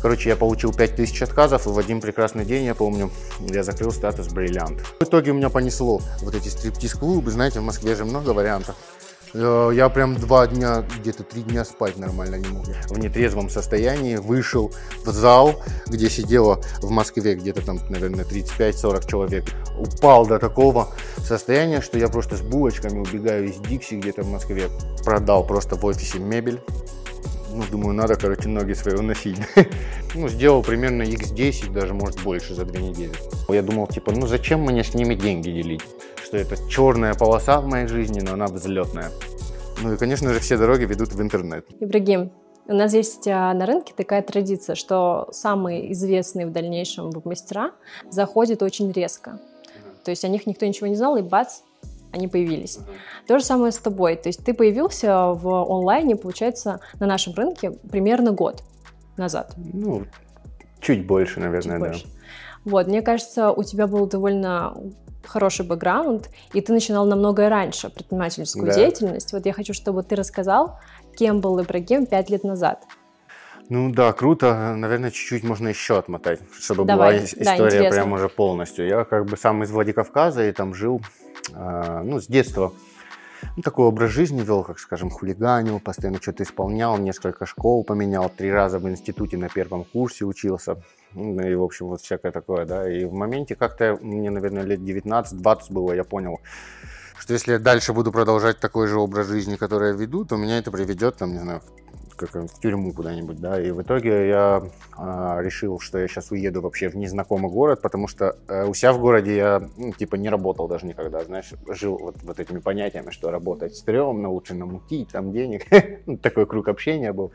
Короче, я получил 5000 отказов, и в один прекрасный день, я помню, я закрыл статус бриллиант. В итоге у меня понесло вот эти стриптиз-клубы, знаете, в Москве же много вариантов. Э, я прям два дня, где-то три дня спать нормально не мог. В нетрезвом состоянии вышел в зал, где сидело в Москве где-то там, наверное, 35-40 человек. Упал до такого состояния, что я просто с булочками убегаю из Дикси где-то в Москве. Продал просто в офисе мебель. Ну, думаю, надо, короче, ноги свои уносить. ну, сделал примерно x10, даже, может, больше за две недели. Я думал, типа, ну, зачем мне с ними деньги делить? Что это черная полоса в моей жизни, но она взлетная. Ну и, конечно же, все дороги ведут в интернет. Ибрагим, у нас есть а, на рынке такая традиция, что самые известные в дальнейшем мастера заходят очень резко. То есть о них никто ничего не знал, и бац, они появились. То же самое с тобой. То есть ты появился в онлайне, получается, на нашем рынке примерно год назад. Ну, чуть больше, наверное, чуть да. Больше. Вот, мне кажется, у тебя был довольно хороший бэкграунд, и ты начинал намного раньше предпринимательскую да. деятельность. Вот я хочу, чтобы ты рассказал, кем был Ибрагим пять лет назад. Ну да, круто. Наверное, чуть-чуть можно еще отмотать, чтобы Давай. была история да, прям уже полностью. Я как бы сам из Владикавказа и там жил, э, ну, с детства. Ну, такой образ жизни вел, как скажем, хулиганил, постоянно что-то исполнял, несколько школ поменял, три раза в институте на первом курсе учился. Ну, и, в общем, вот всякое такое, да. И в моменте как-то, мне, наверное, лет 19-20 было, я понял, что если я дальше буду продолжать такой же образ жизни, который я веду, то меня это приведет, там, не знаю, как в тюрьму куда-нибудь, да, и в итоге я а, решил, что я сейчас уеду вообще в незнакомый город, потому что а, у себя в городе я, ну, типа, не работал даже никогда, знаешь, жил вот, вот этими понятиями, что работать стрёмно, лучше намутить там денег, ну, такой круг общения был.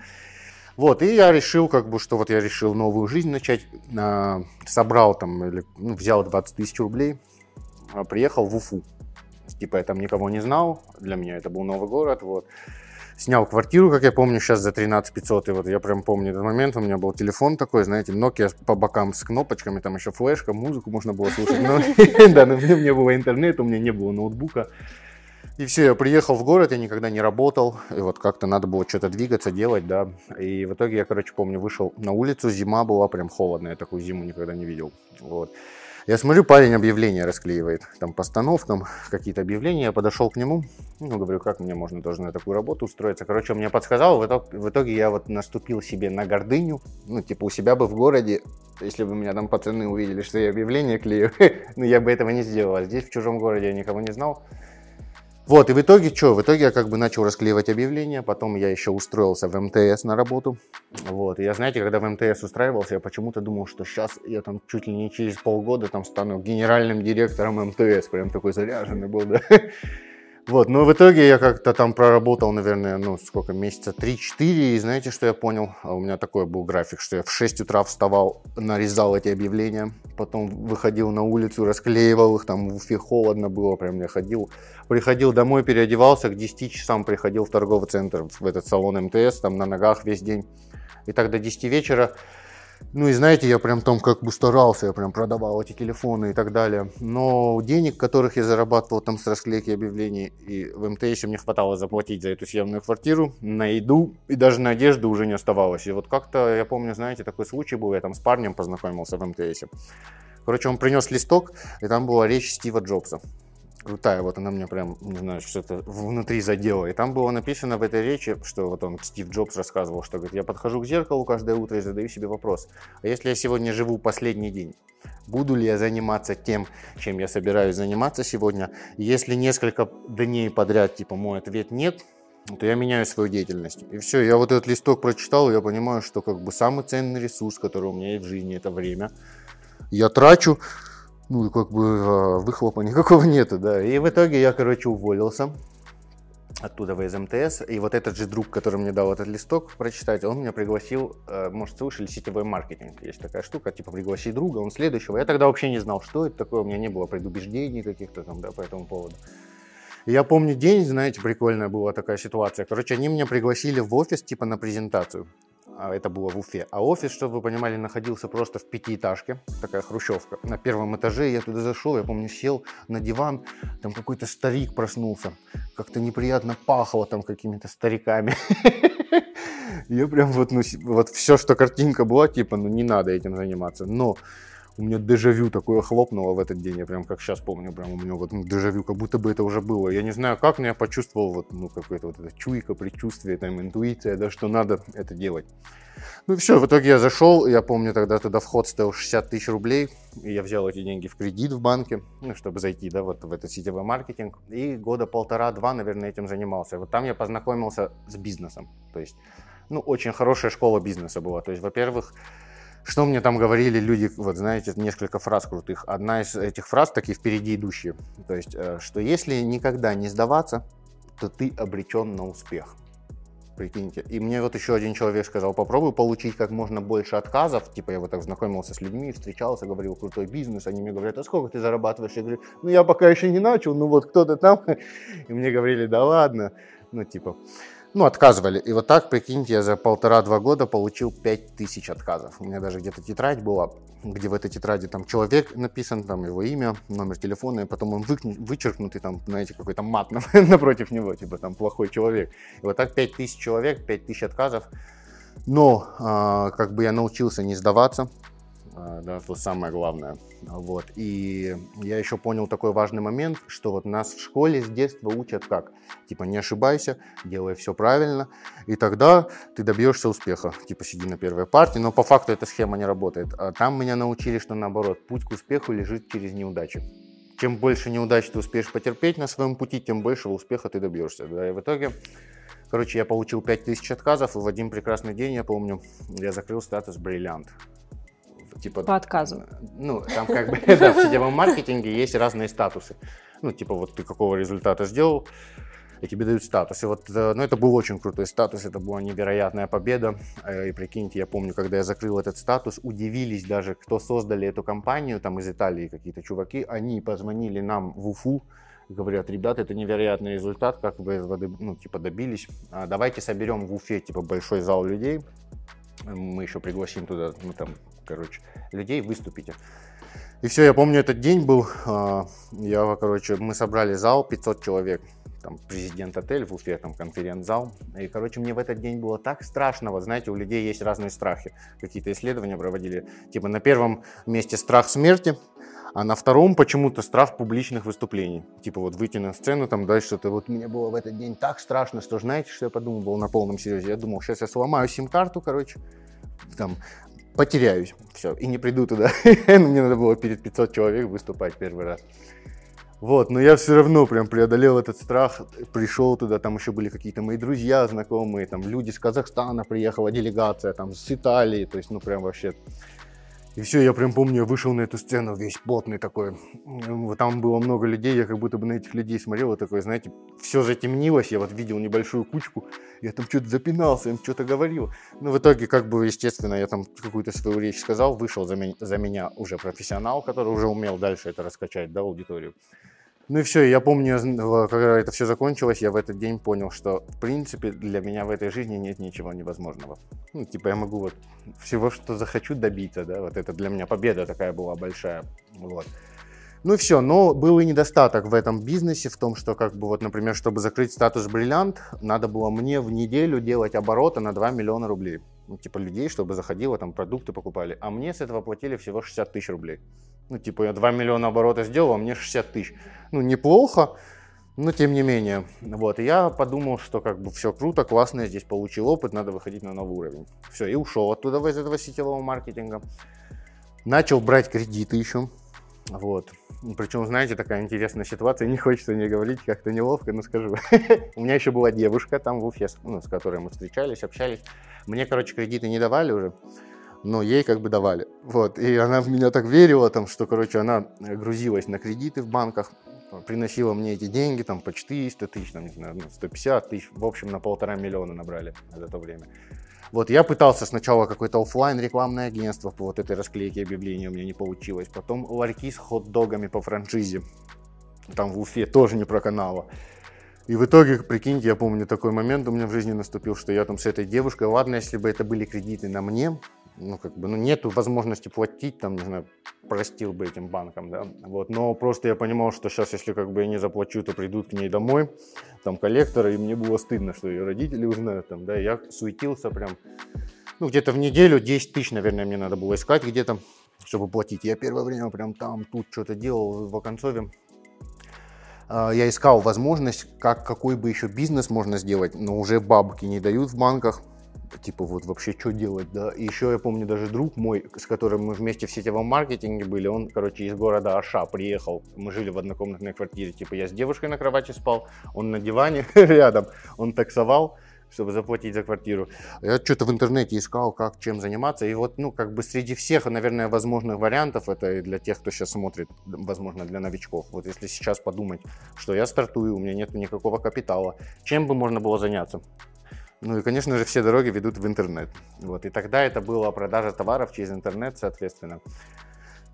Вот, и я решил, как бы, что вот я решил новую жизнь начать. А, собрал там, или, ну, взял 20 тысяч рублей, а, приехал в Уфу. Типа я там никого не знал, для меня это был новый город, вот. Снял квартиру, как я помню, сейчас за 13 500, и вот я прям помню этот момент, у меня был телефон такой, знаете, Nokia по бокам с кнопочками, там еще флешка, музыку можно было слушать, но, да, мне не было интернета, у меня не было ноутбука, и все, я приехал в город, я никогда не работал, и вот как-то надо было что-то двигаться, делать, да. И в итоге я, короче, помню, вышел на улицу, зима была прям холодная, я такую зиму никогда не видел, вот. Я смотрю, парень объявления расклеивает, там постановкам какие-то объявления, я подошел к нему, ну, говорю, как мне можно тоже на такую работу устроиться. Короче, он мне подсказал, в итоге, в итоге я вот наступил себе на гордыню, ну, типа у себя бы в городе, если бы меня там пацаны увидели, что я объявление клею, ну, я бы этого не сделал, а здесь в чужом городе я никого не знал, вот, и в итоге что? В итоге я как бы начал расклеивать объявления, потом я еще устроился в МТС на работу. Вот, и я, знаете, когда в МТС устраивался, я почему-то думал, что сейчас я там чуть ли не через полгода там стану генеральным директором МТС, прям такой заряженный был, да. Вот, но в итоге я как-то там проработал, наверное, ну, сколько, месяца 3-4, и знаете, что я понял? А у меня такой был график, что я в 6 утра вставал, нарезал эти объявления, потом выходил на улицу, расклеивал их, там в Уфе холодно было, прям я ходил, приходил домой, переодевался, к 10 часам приходил в торговый центр, в этот салон МТС, там на ногах весь день, и так до 10 вечера ну и знаете, я прям там как бы старался, я прям продавал эти телефоны и так далее. Но денег, которых я зарабатывал там с расклейки объявлений, и в МТС мне хватало заплатить за эту съемную квартиру, на еду и даже на одежду уже не оставалось. И вот как-то, я помню, знаете, такой случай был, я там с парнем познакомился в МТС. Короче, он принес листок, и там была речь Стива Джобса крутая, вот она мне прям, не знаю, что-то внутри задела. И там было написано в этой речи, что вот он, Стив Джобс рассказывал, что говорит, я подхожу к зеркалу каждое утро и задаю себе вопрос, а если я сегодня живу последний день, буду ли я заниматься тем, чем я собираюсь заниматься сегодня? Если несколько дней подряд, типа, мой ответ нет, то я меняю свою деятельность. И все, я вот этот листок прочитал, и я понимаю, что как бы самый ценный ресурс, который у меня есть в жизни, это время. Я трачу ну, как бы а, выхлопа никакого нету, да. И в итоге я, короче, уволился оттуда в МТС. И вот этот же друг, который мне дал этот листок прочитать, он меня пригласил, э, может, слышали, сетевой маркетинг. Есть такая штука, типа, пригласи друга, он следующего. Я тогда вообще не знал, что это такое, у меня не было предубеждений каких-то там, да, по этому поводу. Я помню день, знаете, прикольная была такая ситуация. Короче, они меня пригласили в офис, типа, на презентацию. А это было в Уфе. А офис, чтобы вы понимали, находился просто в пятиэтажке, такая хрущевка. На первом этаже я туда зашел, я помню, сел на диван, там какой-то старик проснулся, как-то неприятно пахло там какими-то стариками. Я прям вот, ну, вот все, что картинка была, типа, ну не надо этим заниматься. Но у меня дежавю такое хлопнуло в этот день, я прям как сейчас помню, прям у меня вот ну, дежавю, как будто бы это уже было. Я не знаю как, но я почувствовал вот, ну, какое-то вот это чуйка, предчувствие, там, интуиция, да, что надо это делать. Ну все, в итоге я зашел, я помню тогда туда вход стоил 60 тысяч рублей, и я взял эти деньги в кредит в банке, ну, чтобы зайти, да, вот в этот сетевой маркетинг, и года полтора-два, наверное, этим занимался. Вот там я познакомился с бизнесом, то есть, ну, очень хорошая школа бизнеса была, то есть, во-первых, что мне там говорили люди, вот знаете, несколько фраз крутых. Одна из этих фраз такие впереди идущие. То есть, э, что если никогда не сдаваться, то ты обречен на успех. Прикиньте. И мне вот еще один человек сказал, попробуй получить как можно больше отказов. Типа я вот так знакомился с людьми, встречался, говорил, крутой бизнес. Они мне говорят, а сколько ты зарабатываешь? Я говорю, ну я пока еще не начал, ну вот кто-то там. И мне говорили, да ладно. Ну типа, ну, отказывали. И вот так, прикиньте, я за полтора-два года получил пять тысяч отказов. У меня даже где-то тетрадь была, где в этой тетради там человек написан, там его имя, номер телефона, и потом он вы, вычеркнутый, там, знаете, какой-то мат напротив него, типа там плохой человек. И вот так пять тысяч человек, пять тысяч отказов. Но а, как бы я научился не сдаваться, да, то самое главное. Вот. И я еще понял такой важный момент, что вот нас в школе с детства учат как? Типа не ошибайся, делай все правильно, и тогда ты добьешься успеха. Типа сиди на первой партии, но по факту эта схема не работает. А там меня научили, что наоборот, путь к успеху лежит через неудачи. Чем больше неудач ты успеешь потерпеть на своем пути, тем больше успеха ты добьешься. Да? И в итоге Короче, я получил 5000 отказов, и в один прекрасный день, я помню, я закрыл статус бриллиант типа... По отказу. Ну, там как бы, да, в сетевом маркетинге есть разные статусы. Ну, типа, вот ты какого результата сделал, и тебе дают статус. И вот, э, ну, это был очень крутой статус, это была невероятная победа. Э, и прикиньте, я помню, когда я закрыл этот статус, удивились даже, кто создали эту компанию, там из Италии какие-то чуваки, они позвонили нам в Уфу, говорят, ребята, это невероятный результат, как вы, ну, типа, добились. А давайте соберем в Уфе, типа, большой зал людей, мы еще пригласим туда, ну, там, короче, людей, выступите. И все, я помню, этот день был, а, я, короче, мы собрали зал, 500 человек, там, президент отель в Уфе, там, конференц-зал. И, короче, мне в этот день было так страшно, вот, знаете, у людей есть разные страхи. Какие-то исследования проводили, типа, на первом месте страх смерти, а на втором почему-то страх публичных выступлений. Типа вот выйти на сцену, там дальше что-то. Вот мне было в этот день так страшно, что знаете, что я подумал, на полном серьезе. Я думал, сейчас я сломаю сим-карту, короче, там потеряюсь, все, и не приду туда. Мне надо было перед 500 человек выступать первый раз. Вот, но я все равно прям преодолел этот страх, пришел туда, там еще были какие-то мои друзья, знакомые, там люди с Казахстана приехала, делегация, там с Италии, то есть, ну прям вообще и все, я прям помню, я вышел на эту сцену весь потный такой. Там было много людей, я как будто бы на этих людей смотрел, вот такой, знаете, все затемнилось, я вот видел небольшую кучку, я там что-то запинался, им что-то говорил. Ну, в итоге, как бы, естественно, я там какую-то свою речь сказал, вышел за меня, за меня уже профессионал, который уже умел дальше это раскачать, да, аудиторию. Ну и все, я помню, когда это все закончилось, я в этот день понял, что в принципе для меня в этой жизни нет ничего невозможного. Ну, типа я могу вот всего, что захочу добиться, да, вот это для меня победа такая была большая, вот. Ну и все, но был и недостаток в этом бизнесе, в том, что, как бы, вот, например, чтобы закрыть статус бриллиант, надо было мне в неделю делать обороты на 2 миллиона рублей. Ну, типа, людей, чтобы заходило, там, продукты покупали. А мне с этого платили всего 60 тысяч рублей. Ну, типа, я 2 миллиона оборота сделал, а мне 60 тысяч. Ну, неплохо, но тем не менее. Вот, и я подумал, что как бы все круто, классно, я здесь получил опыт, надо выходить на новый уровень. Все, и ушел оттуда из этого сетевого маркетинга. Начал брать кредиты еще. Вот. Причем, знаете, такая интересная ситуация, не хочется мне говорить, как-то неловко, но скажу. У меня еще была девушка там в Уфе, ну, с которой мы встречались, общались. Мне, короче, кредиты не давали уже но ей как бы давали. Вот, и она в меня так верила, там, что, короче, она грузилась на кредиты в банках, приносила мне эти деньги, там, по 400 тысяч, там, не знаю, 150 ну, тысяч, в общем, на полтора миллиона набрали за то время. Вот, я пытался сначала какое-то офлайн рекламное агентство по вот этой расклейке объявлений, у меня не получилось. Потом ларьки с хот-догами по франшизе, там в Уфе тоже не проканало. И в итоге, прикиньте, я помню, такой момент у меня в жизни наступил, что я там с этой девушкой, ладно, если бы это были кредиты на мне, ну, как бы, ну, нету возможности платить, там, не знаю, простил бы этим банкам, да, вот, но просто я понимал, что сейчас, если как бы я не заплачу, то придут к ней домой, там, коллекторы, и мне было стыдно, что ее родители узнают, там, да, я суетился прям, ну, где-то в неделю 10 тысяч, наверное, мне надо было искать где-то, чтобы платить. Я первое время прям там, тут что-то делал в Оконцове, а, я искал возможность, как, какой бы еще бизнес можно сделать, но уже бабки не дают в банках, типа вот вообще что делать, да. И еще я помню даже друг мой, с которым мы вместе в сетевом маркетинге были, он, короче, из города Аша приехал, мы жили в однокомнатной квартире, типа я с девушкой на кровати спал, он на диване рядом, он таксовал, чтобы заплатить за квартиру. Я что-то в интернете искал, как, чем заниматься. И вот, ну, как бы среди всех, наверное, возможных вариантов, это и для тех, кто сейчас смотрит, возможно, для новичков. Вот если сейчас подумать, что я стартую, у меня нет никакого капитала, чем бы можно было заняться? Ну и, конечно же, все дороги ведут в интернет. Вот. И тогда это была продажа товаров через интернет, соответственно.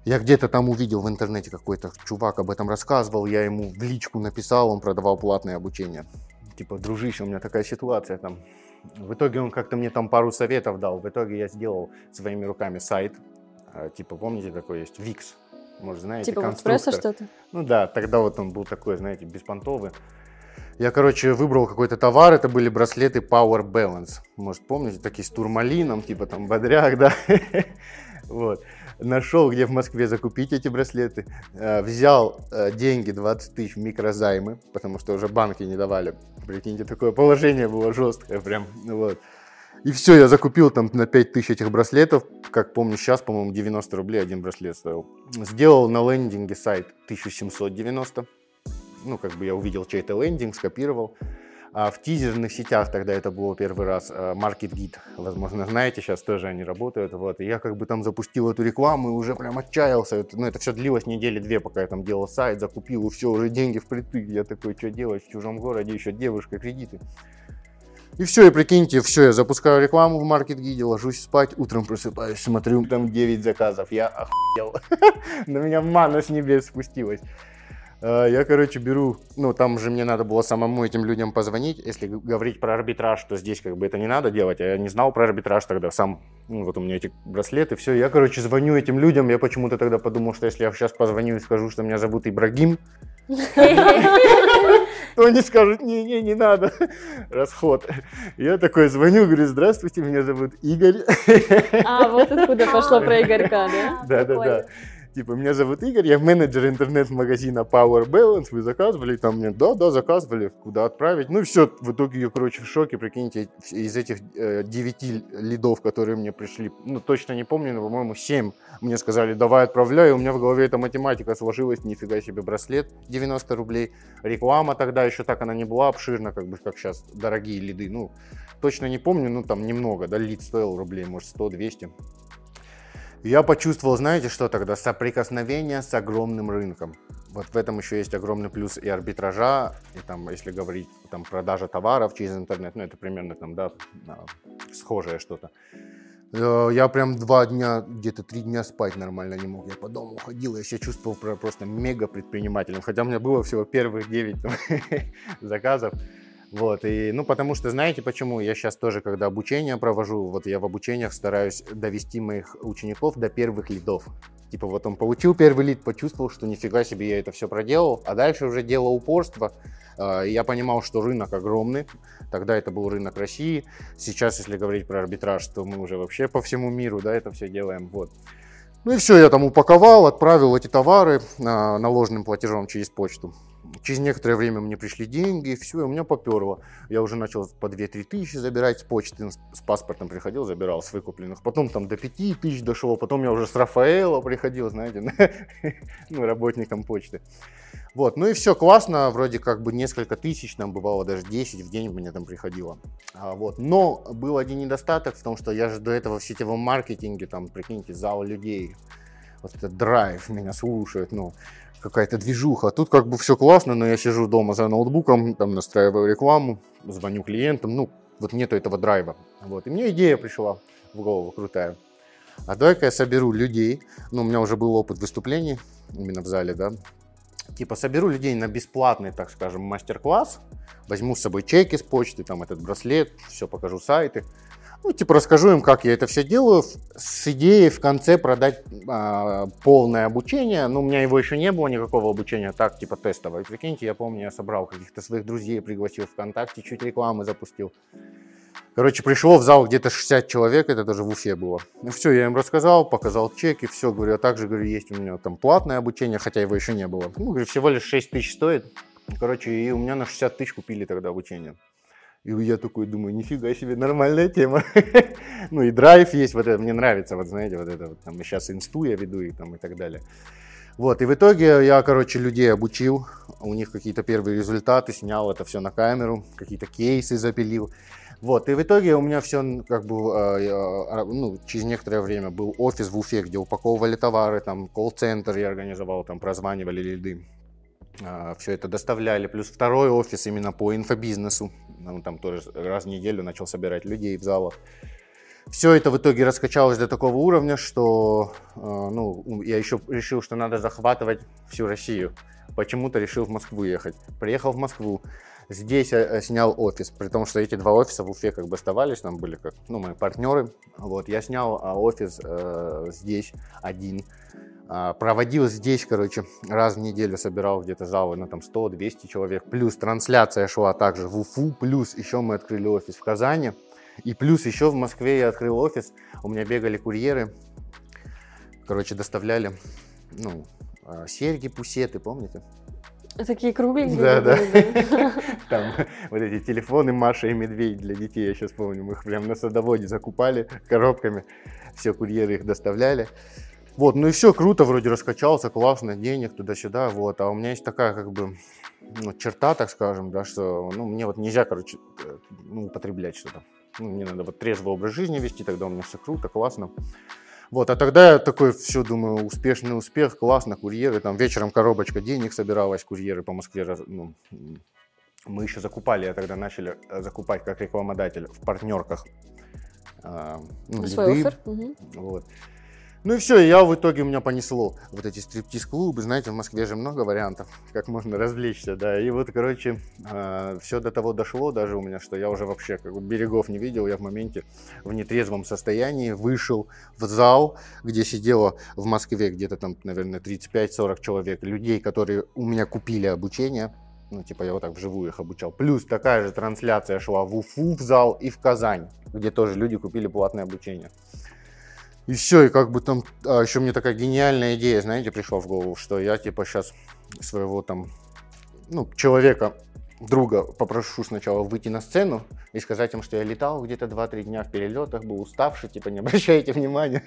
Я где-то там увидел в интернете какой-то чувак об этом рассказывал, я ему в личку написал, он продавал платное обучение. Типа, дружище, у меня такая ситуация там. В итоге он как-то мне там пару советов дал. В итоге я сделал своими руками сайт. А, типа, помните, такой есть Wix? Может, знаете, Типа конструктор. что-то? Ну да, тогда вот он был такой, знаете, беспонтовый. Я, короче, выбрал какой-то товар, это были браслеты Power Balance. Может, помните, такие с турмалином, типа там бодряк, да? Вот. Нашел, где в Москве закупить эти браслеты. Э, взял э, деньги, 20 тысяч микрозаймы, потому что уже банки не давали. Прикиньте, такое положение было жесткое прям. Вот. И все, я закупил там на 5 тысяч этих браслетов. Как помню, сейчас, по-моему, 90 рублей один браслет стоил. Сделал на лендинге сайт 1790 ну, как бы я увидел чей-то лендинг, скопировал. А в тизерных сетях тогда это было первый раз, э, Market Git, возможно, знаете, сейчас тоже они работают, вот, и я как бы там запустил эту рекламу и уже прям отчаялся, это, ну, это все длилось недели две, пока я там делал сайт, закупил, и все, уже деньги впритык, я такой, что делать? В чужом городе, еще девушка, кредиты. И все, и прикиньте, все, я запускаю рекламу в Market Gide, ложусь спать, утром просыпаюсь, смотрю, там 9 заказов, я охуел, на меня мана с небес спустилась. А, я, короче, беру, ну, там же мне надо было самому этим людям позвонить. Если говорить про арбитраж, то здесь как бы это не надо делать. А я не знал про арбитраж тогда сам. Ну, вот у меня эти браслеты, все. Я, короче, звоню этим людям. Я почему-то тогда подумал, что если я сейчас позвоню и скажу, что меня зовут Ибрагим, то они скажут, не-не, не надо, расход. Я такой звоню, говорю, здравствуйте, меня зовут Игорь. А, вот откуда пошло про Игорька, да? Да-да-да. Типа, меня зовут Игорь, я менеджер интернет-магазина Power Balance, вы заказывали? Там мне, да, да, заказывали, куда отправить? Ну, все, в итоге я, короче, в шоке, прикиньте, из этих э, 9 лидов, которые мне пришли, ну, точно не помню, но, по-моему, 7 мне сказали, давай отправляй, у меня в голове эта математика сложилась, нифига себе, браслет 90 рублей, реклама тогда еще так она не была обширна, как бы, как сейчас, дорогие лиды, ну, точно не помню, ну, там немного, да, лид стоил рублей, может, 100-200, я почувствовал, знаете, что тогда? Соприкосновение с огромным рынком. Вот в этом еще есть огромный плюс и арбитража, и там, если говорить, там, продажа товаров через интернет, ну, это примерно там, да, схожее что-то. Э, я прям два дня, где-то три дня спать нормально не мог. Я по дому ходил, я себя чувствовал просто мега предпринимателем. Хотя у меня было всего первых 9 заказов. Вот, и, ну, потому что, знаете почему? Я сейчас тоже, когда обучение провожу, вот я в обучениях стараюсь довести моих учеников до первых лидов. Типа вот он получил первый лид, почувствовал, что нифига себе я это все проделал, а дальше уже дело упорства. А, я понимал, что рынок огромный, тогда это был рынок России. Сейчас, если говорить про арбитраж, то мы уже вообще по всему миру, да, это все делаем, вот. Ну и все, я там упаковал, отправил эти товары а, наложенным платежом через почту. Через некоторое время мне пришли деньги, все, и у меня поперло. Я уже начал по 2-3 тысячи забирать с почты, с паспортом приходил, забирал с выкупленных. Потом там до 5 тысяч дошло, потом я уже с Рафаэла приходил, знаете, ну, работником почты. Вот, ну и все классно, вроде как бы несколько тысяч, нам бывало даже 10 в день мне там приходило. А, вот. Но был один недостаток в том, что я же до этого в сетевом маркетинге, там, прикиньте, зал людей, вот этот драйв меня слушает, ну, какая-то движуха. Тут как бы все классно, но я сижу дома за ноутбуком, там настраиваю рекламу, звоню клиентам, ну, вот нету этого драйва. Вот. И мне идея пришла в голову крутая. А давай-ка я соберу людей, ну, у меня уже был опыт выступлений именно в зале, да, типа соберу людей на бесплатный, так скажем, мастер-класс, возьму с собой чеки с почты, там этот браслет, все покажу сайты, ну, типа расскажу им, как я это все делаю, с идеей в конце продать а, полное обучение. Ну, у меня его еще не было, никакого обучения, так, типа тестовое. Прикиньте, я помню, я собрал каких-то своих друзей, пригласил ВКонтакте, чуть рекламы запустил. Короче, пришло в зал где-то 60 человек, это даже в Уфе было. Ну все, я им рассказал, показал чеки, все, говорю, а также, говорю, есть у меня там платное обучение, хотя его еще не было. Ну, говорю, всего лишь 6 тысяч стоит. Короче, и у меня на 60 тысяч купили тогда обучение. И я такой думаю, нифига себе, нормальная тема. ну и драйв есть, вот это мне нравится, вот знаете, вот это вот, там, сейчас инсту я веду и там и так далее. Вот, и в итоге я, короче, людей обучил, у них какие-то первые результаты, снял это все на камеру, какие-то кейсы запилил. Вот, и в итоге у меня все, как бы, э, ну, через некоторое время был офис в Уфе, где упаковывали товары, там, колл-центр я организовал, там, прозванивали лиды. А, все это доставляли. Плюс второй офис именно по инфобизнесу. Ну, там тоже раз в неделю начал собирать людей в залах. Все это в итоге раскачалось до такого уровня, что а, ну, я еще решил, что надо захватывать всю Россию. Почему-то решил в Москву ехать. Приехал в Москву. Здесь я снял офис, при том, что эти два офиса в Уфе как бы оставались, там были как, ну, мои партнеры. Вот, я снял а, офис э, здесь один. А, проводил здесь, короче, раз в неделю собирал где-то залы на там 100-200 человек. Плюс трансляция шла также в Уфу. Плюс еще мы открыли офис в Казани. И плюс еще в Москве я открыл офис. У меня бегали курьеры. Короче, доставляли, ну, а, серьги, пусеты, помните? Такие кругленькие. Да, да. Там вот эти телефоны Маша и Медведь для детей, я сейчас помню, мы их прям на садоводе закупали коробками. Все, курьеры их доставляли. Вот, ну и все, круто, вроде раскачался, классно, денег туда-сюда, вот. А у меня есть такая, как бы, ну, черта, так скажем, да, что, ну, мне вот нельзя, короче, э, ну, употреблять что-то. Ну, мне надо вот трезвый образ жизни вести, тогда у меня все круто, классно. Вот, а тогда я такой, все, думаю, успешный успех, классно, курьеры, там вечером коробочка денег собиралась, курьеры по Москве, ну, мы еще закупали, я тогда начали э, закупать как рекламодатель в партнерках. А, ну, Свой офер. Угу. Вот. Ну и все, я в итоге у меня понесло вот эти стриптиз-клубы, знаете, в Москве же много вариантов, как можно развлечься, да. И вот, короче, э, а, все до того дошло даже у меня, что я уже вообще как бы берегов не видел, я в моменте в нетрезвом состоянии вышел в зал, где сидело в Москве где-то там, наверное, 35-40 человек, людей, которые у меня купили обучение, ну, типа, я вот так вживую их обучал. Плюс такая же трансляция шла в Уфу в зал и в Казань, где тоже люди купили платное обучение. И все, и как бы там, а еще мне такая гениальная идея, знаете, пришла в голову, что я типа сейчас своего там, ну, человека, друга попрошу сначала выйти на сцену и сказать им, что я летал где-то 2-3 дня в перелетах, был уставший, типа не обращайте внимания.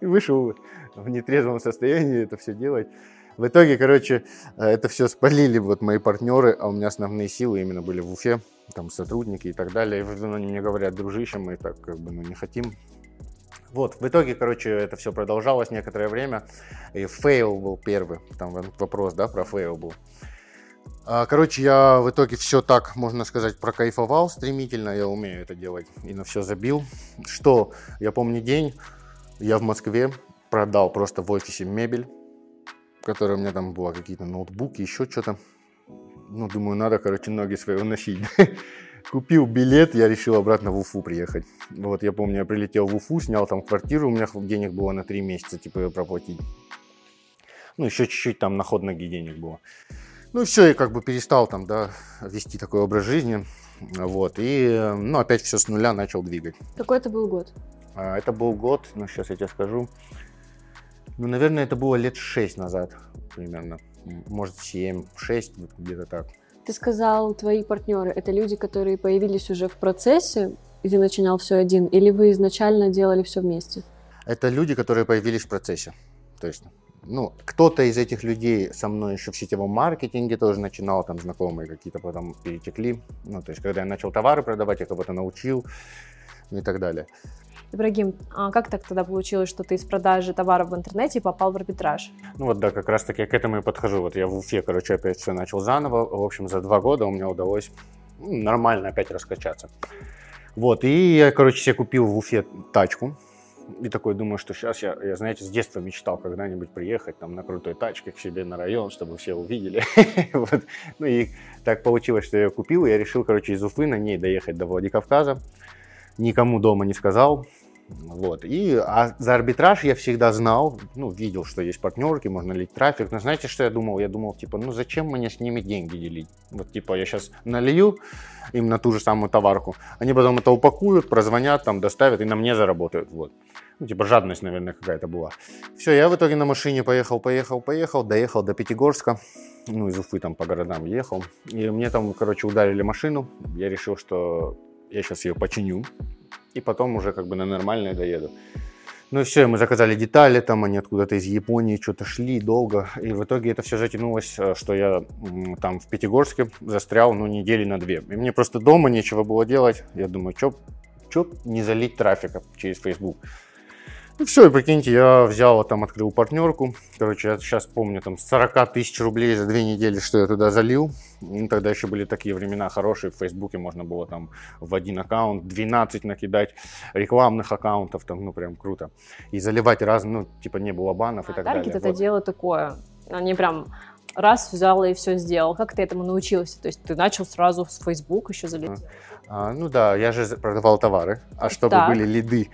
И вышел в нетрезвом состоянии это все делать. В итоге, короче, это все спалили вот мои партнеры, а у меня основные силы именно были в Уфе, там сотрудники и так далее. И они мне говорят, дружище, мы так как бы ну, не хотим вот, в итоге, короче, это все продолжалось некоторое время. И фейл был первый. Там вопрос, да, про фейл был. А, короче, я в итоге все так, можно сказать, прокайфовал стремительно. Я умею это делать. И на все забил. Что, я помню день, я в Москве продал просто в офисе мебель, которая у меня там была, какие-то ноутбуки, еще что-то. Ну, думаю, надо, короче, ноги свои уносить. Купил билет, я решил обратно в Уфу приехать. Вот я помню, я прилетел в Уфу, снял там квартиру, у меня денег было на три месяца, типа, проплатить. Ну, еще чуть-чуть там на ход ноги денег было. Ну, все, я как бы перестал там, да, вести такой образ жизни. Вот, и, ну, опять все с нуля начал двигать. Какой это был год? А, это был год, ну, сейчас я тебе скажу. Ну, наверное, это было лет шесть назад примерно. Может, семь, шесть, где-то так. Ты сказал, твои партнеры это люди, которые появились уже в процессе, и ты начинал все один, или вы изначально делали все вместе? Это люди, которые появились в процессе. То есть, ну, кто-то из этих людей со мной еще в сетевом маркетинге тоже начинал, там знакомые какие-то потом перетекли. Ну, то есть, когда я начал товары продавать, я кого-то научил и так далее. Ибрагим, а как так тогда получилось, что ты из продажи товаров в интернете попал в арбитраж? Ну вот да, как раз таки к этому и подхожу. Вот я в Уфе, короче, опять все начал заново. В общем, за два года у меня удалось ну, нормально опять раскачаться. Вот, и я, короче, себе купил в Уфе тачку. И такой думаю, что сейчас я, я, знаете, с детства мечтал когда-нибудь приехать там на крутой тачке к себе на район, чтобы все увидели. Ну и так получилось, что я ее купил, я решил, короче, из Уфы на ней доехать до Владикавказа. Никому дома не сказал, вот. И а за арбитраж я всегда знал, ну, видел, что есть партнерки, можно лить трафик. Но знаете, что я думал? Я думал, типа, ну зачем мне с ними деньги делить? Вот, типа, я сейчас налью им на ту же самую товарку, они потом это упакуют, прозвонят, там, доставят и на мне заработают. Вот. Ну, типа, жадность, наверное, какая-то была. Все, я в итоге на машине поехал, поехал, поехал, доехал до Пятигорска. Ну, из Уфы там по городам ехал. И мне там, короче, ударили машину. Я решил, что я сейчас ее починю и потом уже как бы на нормальное доеду. Ну и все, мы заказали детали, там они откуда-то из Японии что-то шли долго. И в итоге это все затянулось, э, что я там в Пятигорске застрял, ну, недели на две. И мне просто дома нечего было делать. Я думаю, что не залить трафика через Facebook. Ну все, и прикиньте, я взял, там открыл партнерку. Короче, я сейчас помню, там 40 тысяч рублей за две недели, что я туда залил. Ну, тогда еще были такие времена хорошие, в Фейсбуке можно было там в один аккаунт 12 накидать рекламных аккаунтов, там, ну прям круто. И заливать разные, ну типа не было банов а, и так таргет далее. это вот. дело такое, они прям раз взял и все сделал. Как ты этому научился? То есть ты начал сразу с Facebook еще залить? А, ну да, я же продавал товары, а чтобы так. были лиды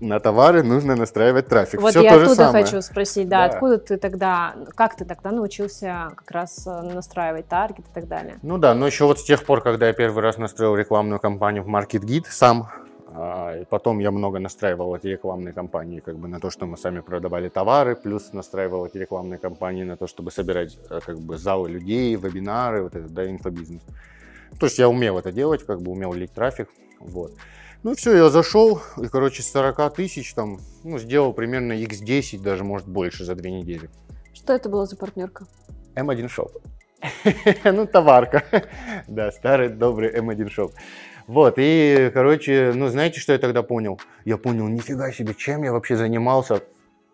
на товары нужно настраивать трафик. Вот Все я оттуда самое. хочу спросить, да, да, откуда ты тогда, как ты тогда научился как раз э, настраивать таргет и так далее? Ну да, но еще вот с тех пор, когда я первый раз настроил рекламную кампанию в MarketGit сам, а, и потом я много настраивал эти рекламные кампании как бы на то, что мы сами продавали товары, плюс настраивал эти рекламные кампании на то, чтобы собирать э, как бы залы людей, вебинары, вот это, да, инфобизнес. То есть я умел это делать, как бы умел лить трафик, вот. Ну все, я зашел, и, короче, с 40 тысяч там, ну, сделал примерно x10, даже, может, больше за две недели. Что это было за партнерка? M1 Shop. ну, товарка. да, старый добрый M1 Shop. Вот, и, короче, ну, знаете, что я тогда понял? Я понял, нифига себе, чем я вообще занимался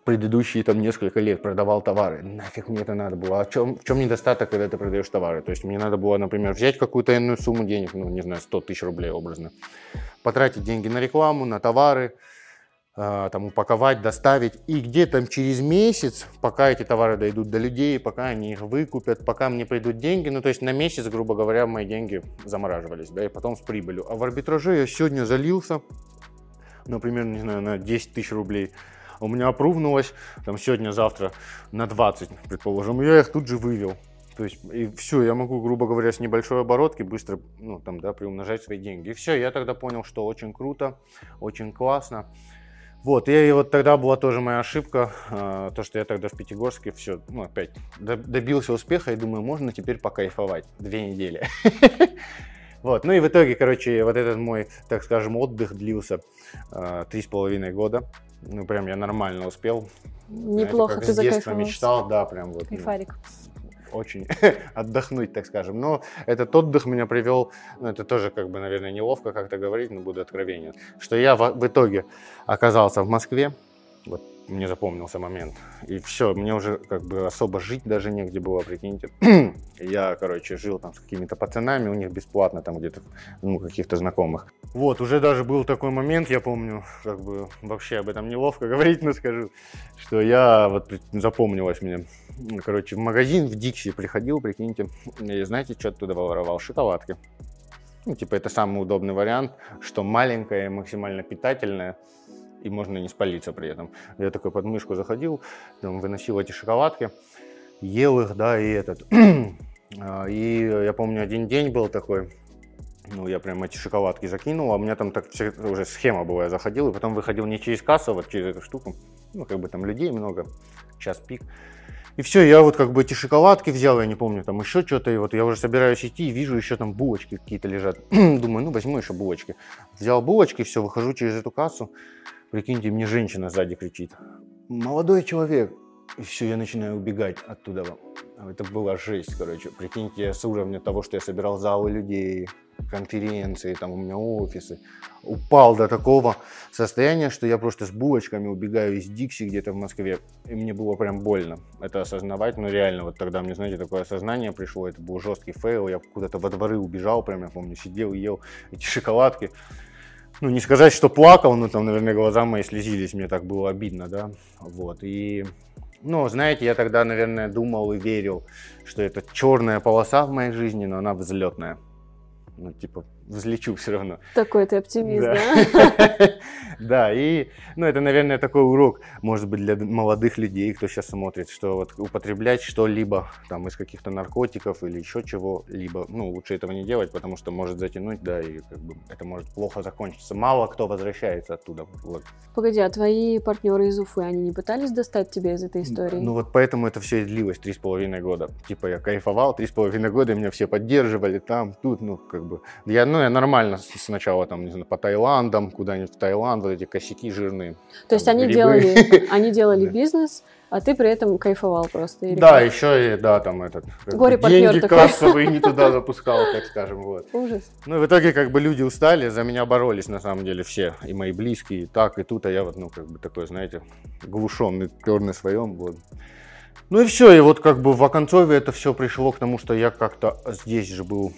предыдущие там несколько лет продавал товары. Нафиг мне это надо было? А в чем, в чем недостаток, когда ты продаешь товары? То есть мне надо было, например, взять какую-то иную сумму денег, ну, не знаю, 100 тысяч рублей образно, потратить деньги на рекламу, на товары, э, там, упаковать, доставить. И где-то через месяц, пока эти товары дойдут до людей, пока они их выкупят, пока мне придут деньги, ну, то есть на месяц, грубо говоря, мои деньги замораживались, да, и потом с прибылью. А в арбитраже я сегодня залился, например, не знаю, на 10 тысяч рублей – у меня опрувнулось там сегодня-завтра на 20, предположим, я их тут же вывел. То есть, и все, я могу, грубо говоря, с небольшой оборотки быстро, ну, там, да, приумножать свои деньги. И все, я тогда понял, что очень круто, очень классно. Вот, и вот тогда была тоже моя ошибка, а, то, что я тогда в Пятигорске все, ну, опять добился успеха и думаю, можно теперь покайфовать две недели. Вот, ну и в итоге, короче, вот этот мой, так скажем, отдых длился а, три с половиной года. Ну, прям я нормально успел. Неплохо Знаете, как ты с детства мечтал, да, прям вот. Ну, Кайфарик. Ну, очень отдохнуть, так скажем. Но этот отдых меня привел, ну, это тоже, как бы, наверное, неловко как-то говорить, но буду откровенен, что я в, в итоге оказался в Москве, вот мне запомнился момент. И все, мне уже как бы особо жить даже негде было, прикиньте. Я, короче, жил там с какими-то пацанами, у них бесплатно там где-то, ну, каких-то знакомых. Вот, уже даже был такой момент, я помню, как бы вообще об этом неловко говорить, но скажу, что я, вот запомнилось мне, короче, в магазин в Дикси приходил, прикиньте, и знаете, что оттуда воровал? Шоколадки. Ну, типа, это самый удобный вариант, что маленькое, максимально питательное, и можно не спалиться при этом. Я такой под мышку заходил, там, выносил эти шоколадки, ел их, да, и этот. А, и я помню, один день был такой, ну, я прям эти шоколадки закинул, а у меня там так уже схема была, я заходил, и потом выходил не через кассу, а вот через эту штуку, ну, как бы там людей много, час пик. И все, я вот как бы эти шоколадки взял, я не помню, там еще что-то, и вот я уже собираюсь идти, и вижу еще там булочки какие-то лежат. Думаю, ну возьму еще булочки. Взял булочки, все, выхожу через эту кассу, Прикиньте, мне женщина сзади кричит. Молодой человек. И все, я начинаю убегать оттуда. Это была жесть, короче. Прикиньте, я с уровня того, что я собирал залы людей, конференции, там у меня офисы, упал до такого состояния, что я просто с булочками убегаю из Дикси где-то в Москве. И мне было прям больно это осознавать, но реально вот тогда мне, знаете, такое осознание пришло, это был жесткий фейл, я куда-то во дворы убежал, прям я помню, сидел и ел эти шоколадки. Ну, не сказать, что плакал, но там, наверное, глаза мои слезились, мне так было обидно, да, вот, и, ну, знаете, я тогда, наверное, думал и верил, что это черная полоса в моей жизни, но она взлетная, ну, типа, взлечу все равно. Такой ты оптимист, да? Да, и, ну, это, наверное, такой урок, может быть, для молодых людей, кто сейчас смотрит, что вот употреблять что-либо там из каких-то наркотиков или еще чего-либо, ну, лучше этого не делать, потому что может затянуть, да, и как бы это может плохо закончиться. Мало кто возвращается оттуда. Погоди, а твои партнеры из Уфы, они не пытались достать тебя из этой истории? Ну, вот поэтому это все и длилось три с половиной года. Типа я кайфовал три с половиной года, меня все поддерживали там, тут, ну, как бы, я, ну, я нормально сначала там, не знаю, по Таиландам, куда-нибудь в Таиланд, вот эти косяки жирные. То есть они делали, они делали бизнес, а ты при этом кайфовал просто? Или да, как? еще и, да, там этот, Горе деньги такой. кассовые не туда запускал, так скажем, вот. Ужас. Ну, в итоге, как бы, люди устали, за меня боролись, на самом деле, все, и мои близкие, и так, и тут, а я вот, ну, как бы, такой, знаете, глушенный, перный своем, вот. Ну и все, и вот как бы в Оконцове это все пришло к тому, что я как-то здесь же был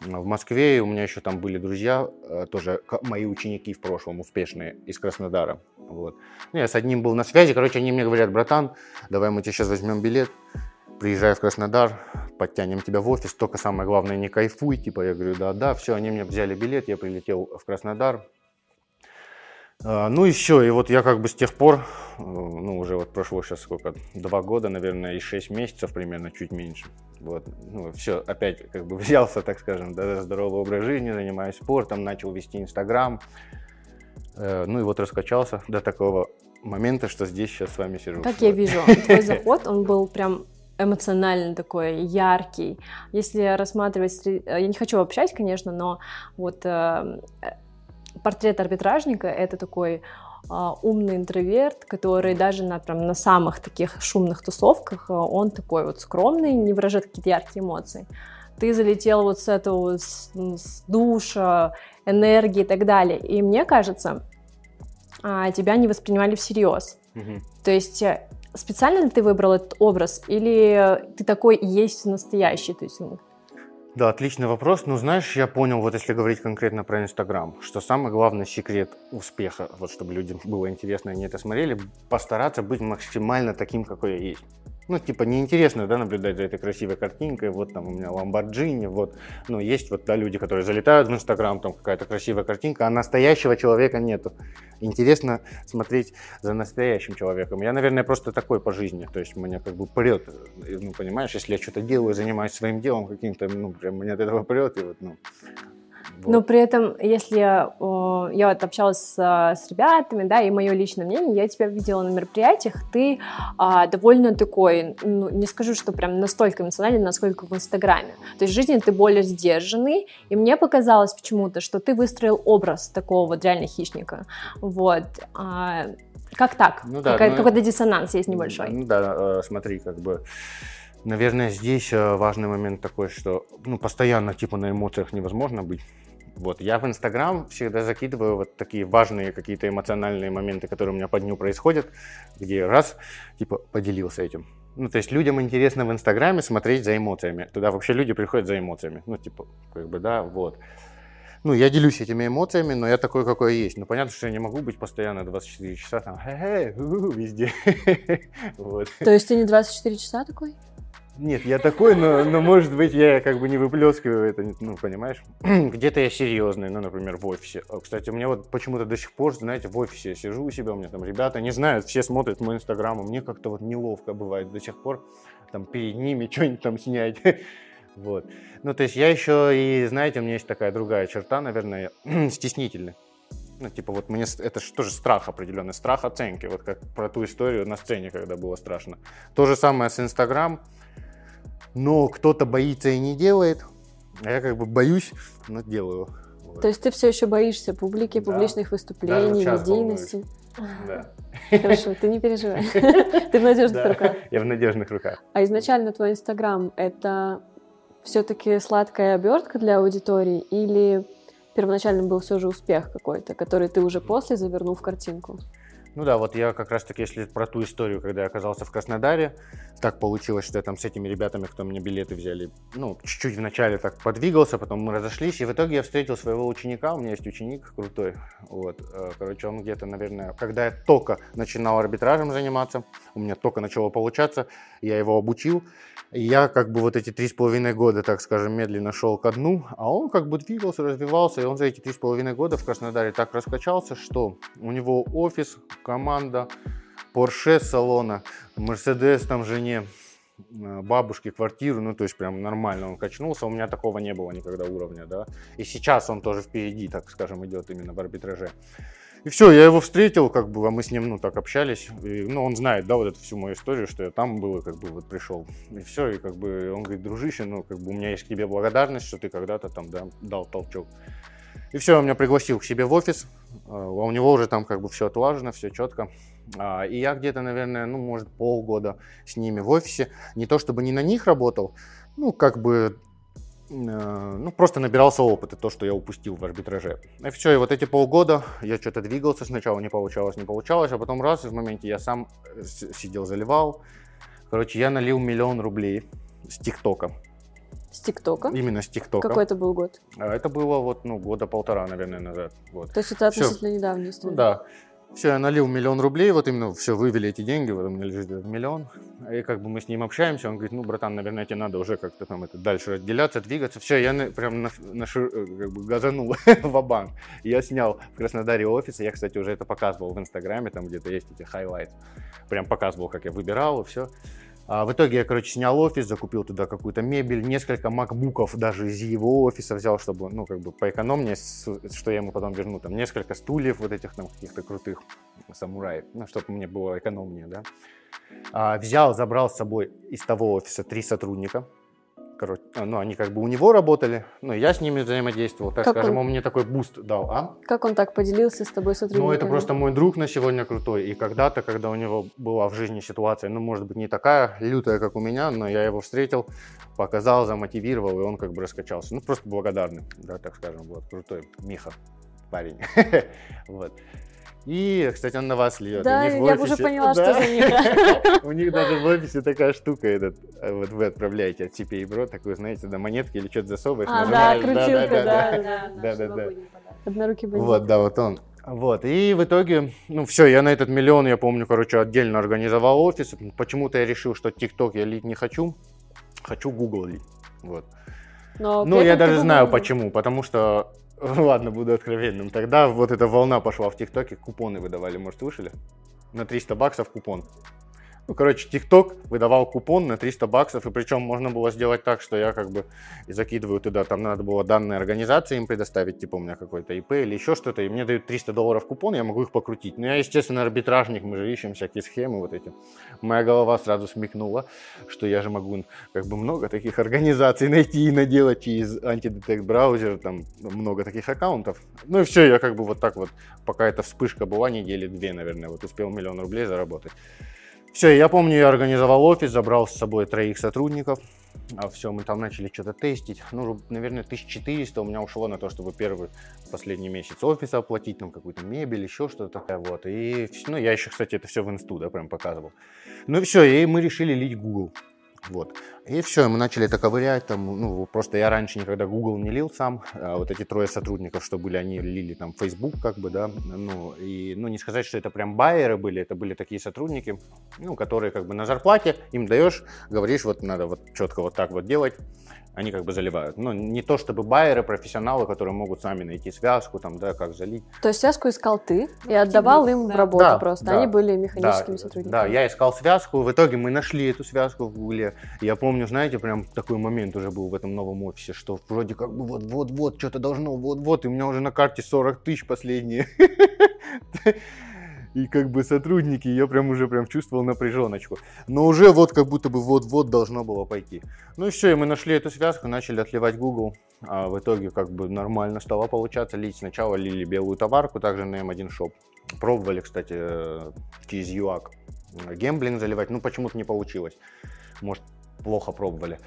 в Москве, и у меня еще там были друзья, э, тоже мои ученики в прошлом, успешные, из Краснодара. Вот. Ну, я с одним был на связи, короче, они мне говорят, братан, давай мы тебе сейчас возьмем билет, приезжай в Краснодар, подтянем тебя в офис, только самое главное, не кайфуй, типа, я говорю, да, да, все, они мне взяли билет, я прилетел в Краснодар, ну и все, и вот я как бы с тех пор, э, ну уже вот прошло сейчас сколько, два года, наверное, и шесть месяцев примерно, чуть меньше. Вот, ну все, опять как бы взялся, так скажем, да, здоровый образ жизни, занимаюсь спортом, начал вести Инстаграм, э, ну и вот раскачался до такого момента, что здесь сейчас с вами сижу. Как я вижу, твой заход, он был прям эмоциональный такой, яркий. Если рассматривать, э, я не хочу общать, конечно, но вот портрет арбитражника — это такой а, умный интроверт, который даже на, прям, на самых таких шумных тусовках, а, он такой вот скромный, не выражает какие-то яркие эмоции. Ты залетел вот с этого, с, с душа, энергии и так далее. И мне кажется, а, тебя не воспринимали всерьез. Угу. То есть э, специально ли ты выбрал этот образ, или ты такой и есть настоящий? То есть ну, да, отличный вопрос. Ну, знаешь, я понял, вот если говорить конкретно про Инстаграм, что самый главный секрет успеха, вот чтобы людям было интересно, они это смотрели, постараться быть максимально таким, какой я есть ну, типа, неинтересно, да, наблюдать за этой красивой картинкой, вот там у меня Ламборджини, вот, ну, есть вот, да, люди, которые залетают в Инстаграм, там какая-то красивая картинка, а настоящего человека нету. Интересно смотреть за настоящим человеком. Я, наверное, просто такой по жизни, то есть меня как бы прет, ну, понимаешь, если я что-то делаю, занимаюсь своим делом каким-то, ну, прям меня от этого прет, и вот, ну, вот. Но при этом, если я, я вот общалась с, с ребятами, да, и мое личное мнение, я тебя видела на мероприятиях, ты а, довольно такой, ну, не скажу, что прям настолько эмоциональный, насколько в Инстаграме. То есть в жизни ты более сдержанный, и мне показалось почему-то, что ты выстроил образ такого вот реально хищника. Вот. А, как так? Ну, да, Какая, ну, какой-то диссонанс есть небольшой. Ну да, э, смотри, как бы Наверное, здесь э, важный момент такой, что ну, постоянно типа на эмоциях невозможно быть. Вот, я в Инстаграм всегда закидываю вот такие важные какие-то эмоциональные моменты, которые у меня по дню происходят, где раз, типа, поделился этим. Ну, то есть людям интересно в Инстаграме смотреть за эмоциями. Туда вообще люди приходят за эмоциями. Ну, типа, как бы, да, вот. Ну, я делюсь этими эмоциями, но я такой, какой есть. Ну, понятно, что я не могу быть постоянно 24 часа там, хе-хе, везде. То есть ты не 24 часа такой? Нет, я такой, но, но может быть я как бы не выплескиваю это, ну понимаешь? Где-то я серьезный, ну, например, в офисе. А, кстати, у меня вот почему-то до сих пор, знаете, в офисе я сижу у себя, у меня там ребята не знают, все смотрят мой инстаграм, и мне как-то вот неловко бывает до сих пор там перед ними что-нибудь там снять. Вот. Ну, то есть я еще и, знаете, у меня есть такая другая черта, наверное, стеснительный. Ну, типа, вот мне это же тоже страх определенный, страх оценки, вот как про ту историю на сцене, когда было страшно. То же самое с Инстаграм но кто-то боится и не делает, а я как бы боюсь, но делаю. Вот. То есть ты все еще боишься публики, публичных да. выступлений, медийности? Да. Хорошо, ты не переживай. Ты в надежных руках. Я в надежных руках. А изначально твой Инстаграм — это все-таки сладкая обертка для аудитории или первоначально был все же успех какой-то, который ты уже после завернул в картинку? Ну да, вот я как раз таки, если про ту историю, когда я оказался в Краснодаре, так получилось, что я там с этими ребятами, кто мне билеты взяли, ну, чуть-чуть вначале так подвигался, потом мы разошлись, и в итоге я встретил своего ученика, у меня есть ученик крутой, вот, э, короче, он где-то, наверное, когда я только начинал арбитражем заниматься, у меня только начало получаться, я его обучил, я как бы вот эти три с половиной года, так скажем, медленно шел ко дну, а он как бы двигался, развивался, и он за эти три с половиной года в Краснодаре так раскачался, что у него офис, команда, Porsche салона, Mercedes там жене, э, бабушке квартиру, ну, то есть прям нормально он качнулся, у меня такого не было никогда уровня, да, и сейчас он тоже впереди, так скажем, идет именно в арбитраже. И все, я его встретил, как бы, а мы с ним, ну, так общались. И, ну, он знает, да, вот эту всю мою историю, что я там был и, как бы, вот пришел. И все, и, как бы, он говорит, дружище, ну, как бы, у меня есть к тебе благодарность, что ты когда-то там, да, дал толчок. И все, он меня пригласил к себе в офис, а у него уже там, как бы, все отлажено, все четко. А, и я где-то, наверное, ну, может, полгода с ними в офисе. Не то, чтобы не на них работал, ну, как бы ну, просто набирался опыта, то, что я упустил в арбитраже. И все, и вот эти полгода я что-то двигался, сначала не получалось, не получалось, а потом раз, и в моменте я сам э, сидел, заливал. Короче, я налил миллион рублей с ТикТока. С ТикТока? Именно с ТикТока. Какой это был год? А, это было вот, ну, года полтора, наверное, назад. Вот. То есть это относительно недавняя история? Ну, да. Все, я налил миллион рублей, вот именно все, вывели эти деньги, вот у меня лежит этот миллион. И как бы мы с ним общаемся, он говорит, ну, братан, наверное, тебе надо уже как-то там это дальше разделяться, двигаться. Все, я на, прям на, на, э, как бы газанул в банк Я снял в Краснодаре офис, я, кстати, уже это показывал в Инстаграме, там где-то есть эти хайлайты. Прям показывал, как я выбирал и все. А в итоге я, короче, снял офис, закупил туда какую-то мебель, несколько макбуков даже из его офиса взял, чтобы, ну, как бы поэкономнее, что я ему потом верну, там, несколько стульев вот этих там каких-то крутых самураев, ну, чтобы мне было экономнее, да. А, взял, забрал с собой из того офиса три сотрудника, короче, ну, они как бы у него работали, ну, я с ними взаимодействовал, так как скажем, он... он мне такой буст дал, а? Как он так поделился с тобой сотрудниками? Ну, это просто мой друг на сегодня крутой, и когда-то, когда у него была в жизни ситуация, ну, может быть, не такая лютая, как у меня, но я его встретил, показал, замотивировал, и он как бы раскачался, ну, просто благодарный, да, так скажем, вот, крутой Миха парень, вот. И, кстати, он на вас льет. Да, я офисе... уже поняла, да. что за них. У них даже в офисе такая штука, этот, а вот вы отправляете от CPA Bro, такую, знаете, да, монетки или что-то засовываешь, а, да, крутилка, да, да, да, да, да, да. Однорукий бандит. Вот, да, вот он. Вот, и в итоге, ну все, я на этот миллион, я помню, короче, отдельно организовал офис. Почему-то я решил, что TikTok я лить не хочу, хочу Google лить. Вот. Но ну, я даже знаю почему, потому что Ладно, буду откровенным. Тогда вот эта волна пошла в ТикТоке, купоны выдавали, может, слышали? На 300 баксов купон. Ну, короче, TikTok выдавал купон на 300 баксов, и причем можно было сделать так, что я как бы закидываю туда, там надо было данные организации им предоставить, типа у меня какой-то ИП или еще что-то, и мне дают 300 долларов купон, я могу их покрутить. Но я, естественно, арбитражник, мы же ищем всякие схемы вот эти. Моя голова сразу смекнула, что я же могу как бы много таких организаций найти и наделать через антидетект браузер, там много таких аккаунтов. Ну и все, я как бы вот так вот, пока эта вспышка была, недели две, наверное, вот успел миллион рублей заработать. Все, я помню, я организовал офис, забрал с собой троих сотрудников. А все, мы там начали что-то тестить. Ну, наверное, 1400 у меня ушло на то, чтобы первый, последний месяц офиса оплатить, там какую-то мебель, еще что-то. Вот. И, ну, я еще, кстати, это все в инсту, да, прям показывал. Ну все, и мы решили лить Google. Вот. И все, мы начали это ковырять. Там, ну, просто я раньше никогда Google не лил сам. А вот эти трое сотрудников, что были, они лили там Facebook, как бы, да. Ну, и, ну, не сказать, что это прям байеры были, это были такие сотрудники, ну, которые как бы на зарплате, им даешь, говоришь, вот надо вот четко вот так вот делать они как бы заливают. Ну, не то чтобы байеры, профессионалы, которые могут сами найти связку, там, да, как залить. То есть связку искал ты и отдавал им в работу да, просто, да, они были механическими да, сотрудниками. Да, я искал связку, в итоге мы нашли эту связку в Гугле. Я помню, знаете, прям такой момент уже был в этом новом офисе, что вроде как бы вот-вот-вот, что-то должно, вот-вот, и у меня уже на карте 40 тысяч последние. и как бы сотрудники, я прям уже прям чувствовал напряженочку. Но уже вот как будто бы вот-вот должно было пойти. Ну и все, и мы нашли эту связку, начали отливать Google. А в итоге как бы нормально стало получаться лить. Сначала лили белую товарку, также на M1 Shop. Пробовали, кстати, через ЮАК гемблинг заливать, ну почему-то не получилось. Может, плохо пробовали.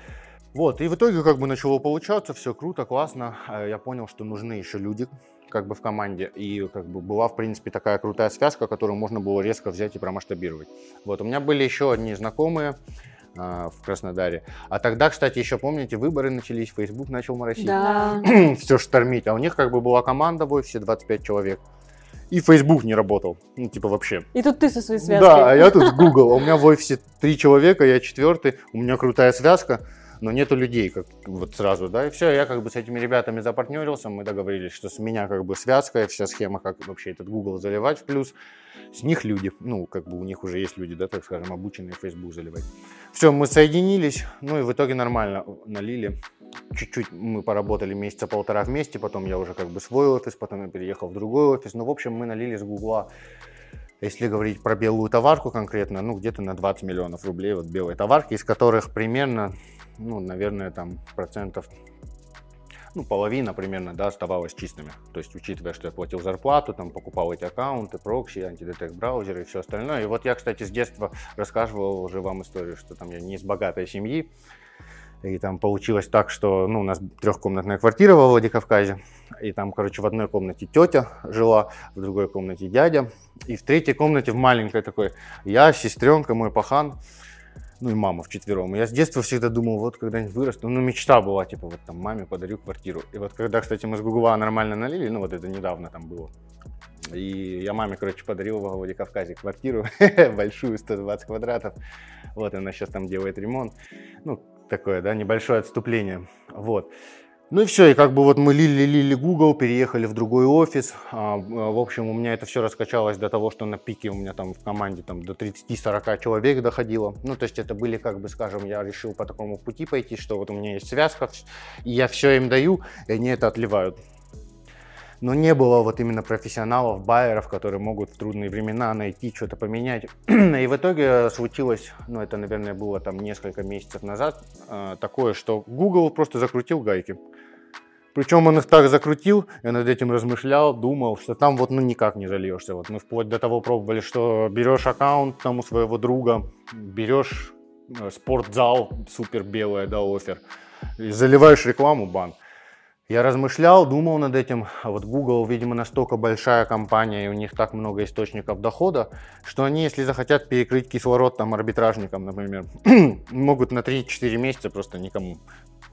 Вот, и в итоге как бы начало получаться, все круто, классно. Э, я понял, что нужны еще люди как бы в команде, и как бы была, в принципе, такая крутая связка, которую можно было резко взять и промасштабировать. Вот, у меня были еще одни знакомые, а, в Краснодаре. А тогда, кстати, еще помните, выборы начались, Facebook начал моросить. Да. Все штормить. А у них как бы была команда в офисе 25 человек. И Facebook не работал. Ну, типа вообще. И тут ты со своей связкой. Да, а я тут Google. А у меня в офисе три человека, я четвертый. У меня крутая связка но нету людей, как вот сразу, да, и все, я как бы с этими ребятами запартнерился, мы договорились, что с меня как бы связка, вся схема, как вообще этот Google заливать в плюс, с них люди, ну, как бы у них уже есть люди, да, так скажем, обученные Facebook заливать. Все, мы соединились, ну и в итоге нормально налили, чуть-чуть мы поработали месяца полтора вместе, потом я уже как бы свой офис, потом я переехал в другой офис, ну, в общем, мы налили с Гугла если говорить про белую товарку конкретно, ну, где-то на 20 миллионов рублей вот белой товарки, из которых примерно ну, наверное, там процентов, ну, половина примерно, да, оставалась чистыми. То есть, учитывая, что я платил зарплату, там, покупал эти аккаунты, прокси, антидетект браузеры и все остальное. И вот я, кстати, с детства рассказывал уже вам историю, что там я не из богатой семьи, и там получилось так, что ну, у нас трехкомнатная квартира во Владикавказе. И там, короче, в одной комнате тетя жила, в другой комнате дядя. И в третьей комнате, в маленькой такой, я, сестренка, мой пахан ну и мама вчетвером. Я с детства всегда думал, вот когда-нибудь вырасту, ну мечта была, типа вот там маме подарю квартиру. И вот когда, кстати, мы с Гугла нормально налили, ну вот это недавно там было, и я маме, короче, подарил в Владикавказе квартиру, большую, 120 квадратов. Вот, она сейчас там делает ремонт. Ну, такое, да, небольшое отступление. Вот. Ну и все, и как бы вот мы лили-лили Google, переехали в другой офис. А, в общем, у меня это все раскачалось до того, что на пике у меня там в команде там до 30-40 человек доходило. Ну, то есть это были, как бы, скажем, я решил по такому пути пойти, что вот у меня есть связка, и я все им даю, и они это отливают. Но не было вот именно профессионалов, байеров, которые могут в трудные времена найти, что-то поменять. и в итоге случилось, ну это, наверное, было там несколько месяцев назад, э, такое, что Google просто закрутил гайки. Причем он их так закрутил, я над этим размышлял, думал, что там вот ну никак не зальешься. Вот мы вплоть до того пробовали, что берешь аккаунт там у своего друга, берешь э, спортзал, супер белое, да, офер, и заливаешь рекламу, бан. Я размышлял, думал над этим, а вот Google, видимо, настолько большая компания, и у них так много источников дохода, что они, если захотят перекрыть кислород там арбитражникам, например, могут на 3-4 месяца просто никому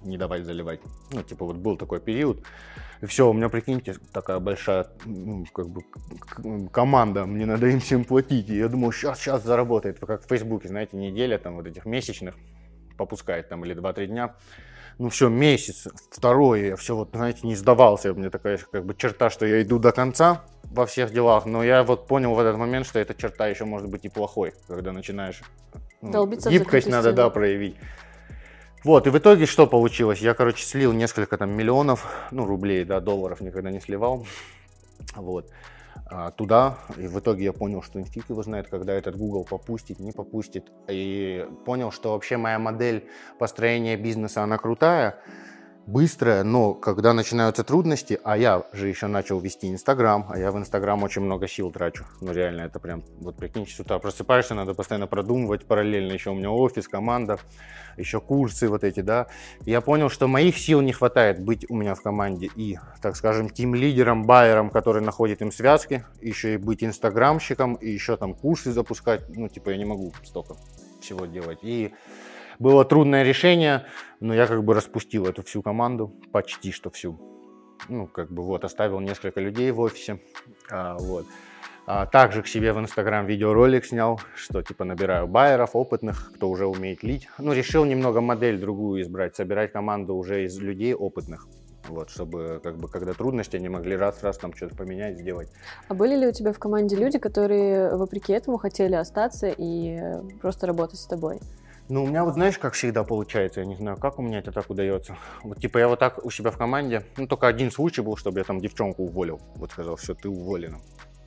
не давать заливать. Ну, типа, вот был такой период. И все, у меня, прикиньте, такая большая, ну, как бы, команда, мне надо им всем платить. И я думал, сейчас, сейчас заработает. Как в Фейсбуке, знаете, неделя там вот этих месячных попускает там или 2-3 дня. Ну все, месяц, второй, я все вот, знаете, не сдавался. У меня такая как бы черта, что я иду до конца во всех делах. Но я вот понял в этот момент, что эта черта еще может быть и плохой, когда начинаешь ну, гибкость надо, да, проявить. Вот, и в итоге что получилось? Я, короче, слил несколько там миллионов, ну, рублей, да, долларов никогда не сливал. Вот а, туда, и в итоге я понял, что фиг его знает, когда этот Google попустит, не попустит, и понял, что вообще моя модель построения бизнеса, она крутая, быстрая, но когда начинаются трудности, а я же еще начал вести Инстаграм, а я в Инстаграм очень много сил трачу, ну реально, это прям, вот прикинь, с утра просыпаешься, надо постоянно продумывать параллельно, еще у меня офис, команда, еще курсы вот эти, да. Я понял, что моих сил не хватает быть у меня в команде и, так скажем, тим-лидером, байером, который находит им связки, еще и быть инстаграмщиком, и еще там курсы запускать, ну типа я не могу столько всего делать. И было трудное решение, но я как бы распустил эту всю команду, почти что всю. Ну, как бы вот, оставил несколько людей в офисе, а, вот. А также к себе в Инстаграм видеоролик снял, что типа набираю байеров, опытных, кто уже умеет лить. Ну, решил немного модель другую избрать, собирать команду уже из людей опытных. Вот, чтобы, как бы, когда трудности, они могли раз-раз там что-то поменять, сделать. А были ли у тебя в команде люди, которые, вопреки этому, хотели остаться и просто работать с тобой? Ну, у меня вот знаешь, как всегда получается, я не знаю, как у меня это так удается. Вот типа я вот так у себя в команде, ну только один случай был, чтобы я там девчонку уволил. Вот сказал, все, ты уволена.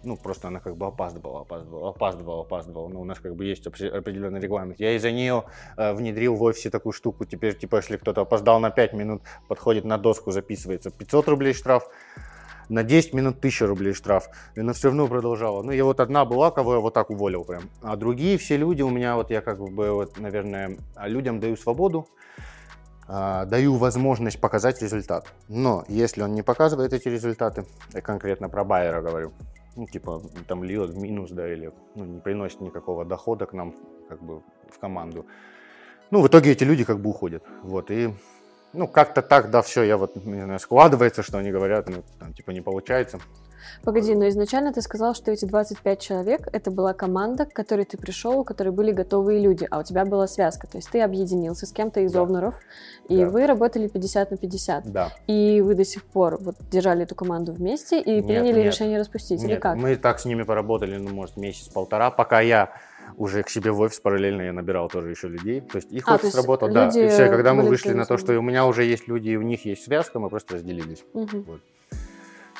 Ну, просто она как бы опаздывала, опаздывала, опаздывала, опаздывала. Но у нас как бы есть определенный регламент. Я из-за нее э, внедрил в офисе такую штуку. Теперь, типа, если кто-то опоздал на 5 минут, подходит на доску, записывается 500 рублей штраф на 10 минут 1000 рублей штраф. И она все равно продолжала. Ну, я вот одна была, кого я вот так уволил прям. А другие все люди у меня, вот я как бы, вот, наверное, людям даю свободу. э, даю возможность показать результат. Но если он не показывает эти результаты, я конкретно про байера говорю, ну, типа, там льет в минус, да, или ну, не приносит никакого дохода к нам, как бы, в команду. Ну, в итоге эти люди как бы уходят. Вот, и, ну, как-то так, да, все, я вот, не знаю, складывается, что они говорят, ну, там, типа, не получается. Погоди, но изначально ты сказал, что эти 25 человек — это была команда, к которой ты пришел, у которой были готовые люди, а у тебя была связка. То есть ты объединился с кем-то из да. Овнеров, и да. вы работали 50 на 50. Да. И вы до сих пор вот держали эту команду вместе и нет, приняли нет. решение распустить, нет, или как? мы так с ними поработали, ну, может, месяц-полтора, пока я уже к себе в офис параллельно я набирал тоже еще людей. То есть их а, офис работал, да. И все, когда мы вышли на то, что у меня уже есть люди, и у них есть связка, мы просто разделились. Угу. Вот.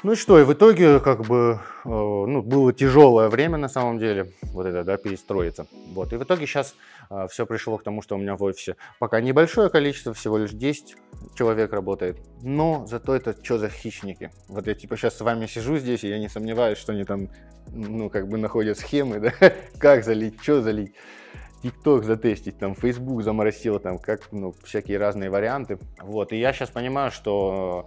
Ну и что, и в итоге как бы э, ну, было тяжелое время на самом деле, вот это, да, перестроиться. Вот, и в итоге сейчас э, все пришло к тому, что у меня в офисе пока небольшое количество, всего лишь 10 человек работает, но зато это что за хищники. Вот я типа сейчас с вами сижу здесь, и я не сомневаюсь, что они там, ну, как бы находят схемы, да, как залить, что залить. ТикТок затестить, там, Facebook заморосил, там, как, ну, всякие разные варианты. Вот, и я сейчас понимаю, что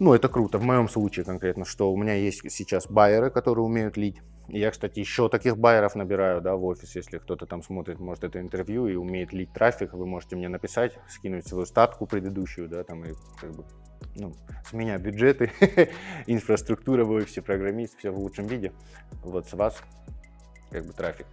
ну, это круто, в моем случае конкретно, что у меня есть сейчас байеры, которые умеют лить. Я, кстати, еще таких байеров набираю, да, в офис, если кто-то там смотрит, может, это интервью и умеет лить трафик, вы можете мне написать, скинуть свою статку предыдущую, да, там, и как бы, ну, с меня бюджеты, инфраструктура в офисе, программист, все в лучшем виде. Вот с вас, как бы, трафик.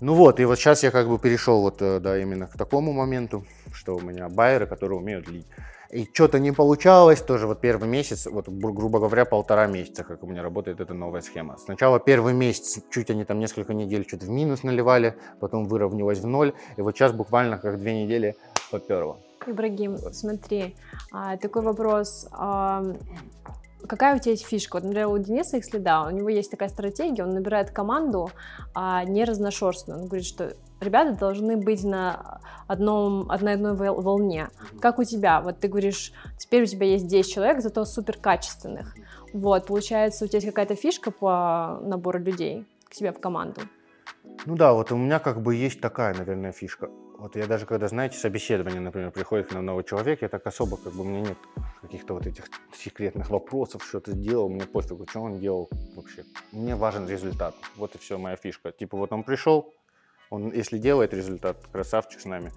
Ну вот, и вот сейчас я как бы перешел вот, э, да, именно к такому моменту, что у меня байеры, которые умеют лить. И что-то не получалось, тоже вот первый месяц, вот грубо говоря, полтора месяца, как у меня работает эта новая схема. Сначала первый месяц, чуть они там несколько недель что-то в минус наливали, потом выровнялось в ноль, и вот сейчас буквально как две недели поперло. Ибрагим, смотри, а, такой вопрос. А, какая у тебя есть фишка? Вот, например, у Дениса их следа, у него есть такая стратегия, он набирает команду а, не разношерстную. Он говорит, что ребята должны быть на одном, одной, одной волне. Как у тебя? Вот ты говоришь, теперь у тебя есть 10 человек, зато супер качественных. Вот, получается, у тебя есть какая-то фишка по набору людей к себе в команду? Ну да, вот у меня как бы есть такая, наверное, фишка. Вот я даже когда, знаете, собеседование, например, приходит к нам новый человек, я так особо, как бы, у меня нет каких-то вот этих секретных вопросов, что ты сделал, мне пофигу, что он делал вообще. Мне важен результат. Вот и все моя фишка. Типа вот он пришел, он, если делает результат, красавчик с нами.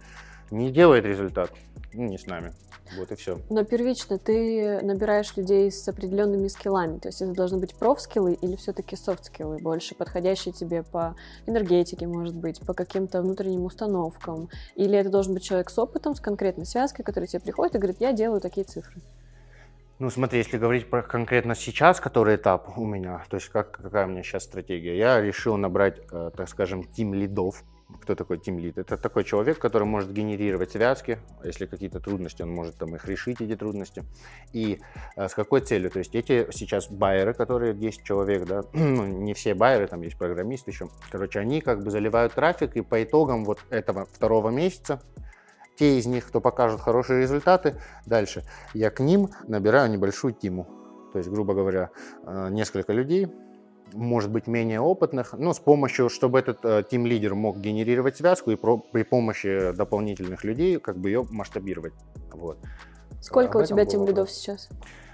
Не делает результат, ну, не с нами. Вот и все. Но первично ты набираешь людей с определенными скиллами. То есть это должны быть проф-скиллы или все-таки софт-скиллы, больше подходящие тебе по энергетике, может быть, по каким-то внутренним установкам. Или это должен быть человек с опытом, с конкретной связкой, который тебе приходит и говорит, я делаю такие цифры. Ну, смотри, если говорить про конкретно сейчас, который этап у меня, то есть как, какая у меня сейчас стратегия, я решил набрать, э, так скажем, тим лидов. Кто такой тим лид? Это такой человек, который может генерировать связки, если какие-то трудности, он может там их решить, эти трудности. И э, с какой целью? То есть эти сейчас байеры, которые 10 человек, да, ну, не все байеры, там есть программисты еще, короче, они как бы заливают трафик, и по итогам вот этого второго месяца те из них, кто покажет хорошие результаты, дальше я к ним набираю небольшую тиму. То есть, грубо говоря, э, несколько людей, может быть, менее опытных, но с помощью, чтобы этот э, тим-лидер мог генерировать связку и про, при помощи дополнительных людей как бы ее масштабировать. Вот. Сколько Об у тебя тим-лидов сейчас?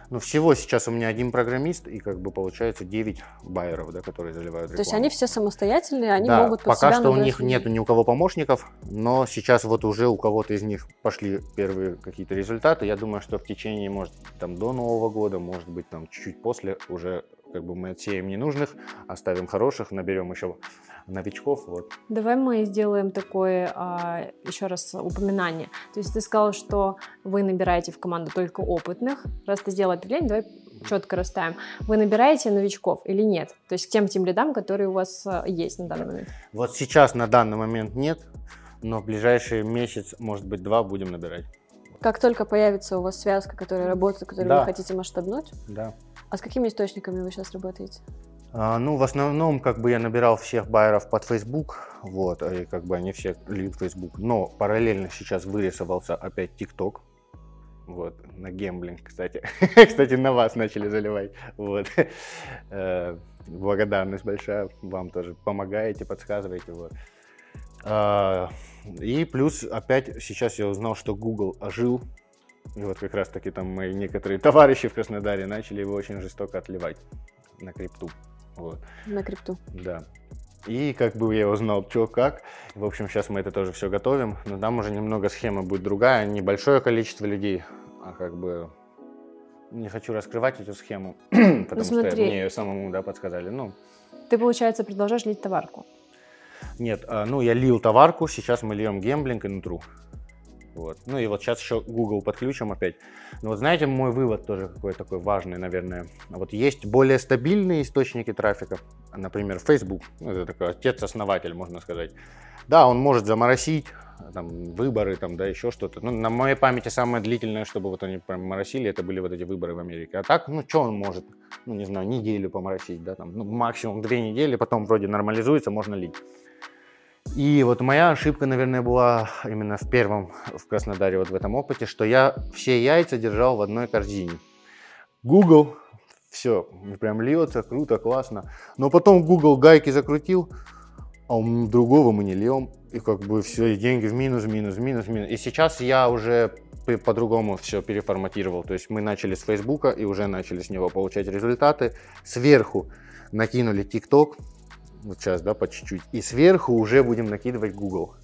Ну, всего сейчас у меня один программист и как бы получается 9 байеров, да, которые заливают рекламу. То есть они все самостоятельные, они да, могут под пока что у них нет ни у кого помощников, но сейчас вот уже у кого-то из них пошли первые какие-то результаты. Я думаю, что в течение, может, там до Нового года, может быть, там чуть-чуть после уже как бы мы отсеем ненужных, оставим хороших, наберем еще новичков. Вот. Давай мы сделаем такое а, еще раз упоминание. То есть ты сказал, что вы набираете в команду только опытных. Раз ты сделал определение, давай четко расставим. Вы набираете новичков или нет? То есть к тем тем лидам, которые у вас а, есть на данный момент. Вот сейчас на данный момент нет, но в ближайший месяц, может быть, два будем набирать. Как только появится у вас связка, которая работает, которую да. вы хотите масштабнуть? Да. А с какими источниками вы сейчас работаете? А, ну, в основном, как бы я набирал всех байеров под Facebook, вот, и как бы они все лид Facebook. Но параллельно сейчас вырисовался опять TikTok, вот, на гемблинг, кстати. кстати, на вас начали заливать, вот. Э, благодарность большая, вам тоже помогаете, подсказываете, вот. А, И плюс опять сейчас я узнал, что Google ожил. И вот как раз таки там мои некоторые товарищи в Краснодаре начали его очень жестоко отливать на крипту. Вот. На крипту. Да. И как бы я узнал, что как. В общем, сейчас мы это тоже все готовим. Но там уже немного схема будет другая. Небольшое количество людей, а как бы не хочу раскрывать эту схему, потому ну, что мне ее самому да, подсказали. Ну, Ты, получается, продолжаешь лить товарку? Нет, а, ну я лил товарку, сейчас мы льем гемблинг и нутру. Вот. Ну и вот сейчас еще Google подключим опять. Но вот знаете, мой вывод тоже какой такой важный, наверное. Вот есть более стабильные источники трафика, например, Facebook. Ну, это такой отец-основатель, можно сказать. Да, он может заморосить там, выборы, там, да, еще что-то. Ну, на моей памяти самое длительное, чтобы вот они прям моросили, это были вот эти выборы в Америке. А так, ну, что он может? Ну, не знаю, неделю поморосить, да, там, ну, максимум две недели, потом вроде нормализуется, можно лить. И вот моя ошибка, наверное, была именно в первом, в Краснодаре, вот в этом опыте, что я все яйца держал в одной корзине. Google, все, прям льется, круто, классно. Но потом Google гайки закрутил, а другого мы не льем. И как бы все, и деньги в минус, минус, минус, минус. И сейчас я уже по-другому все переформатировал. То есть мы начали с Фейсбука и уже начали с него получать результаты. Сверху накинули ТикТок, вот сейчас, да, по чуть-чуть. И сверху уже будем накидывать Google.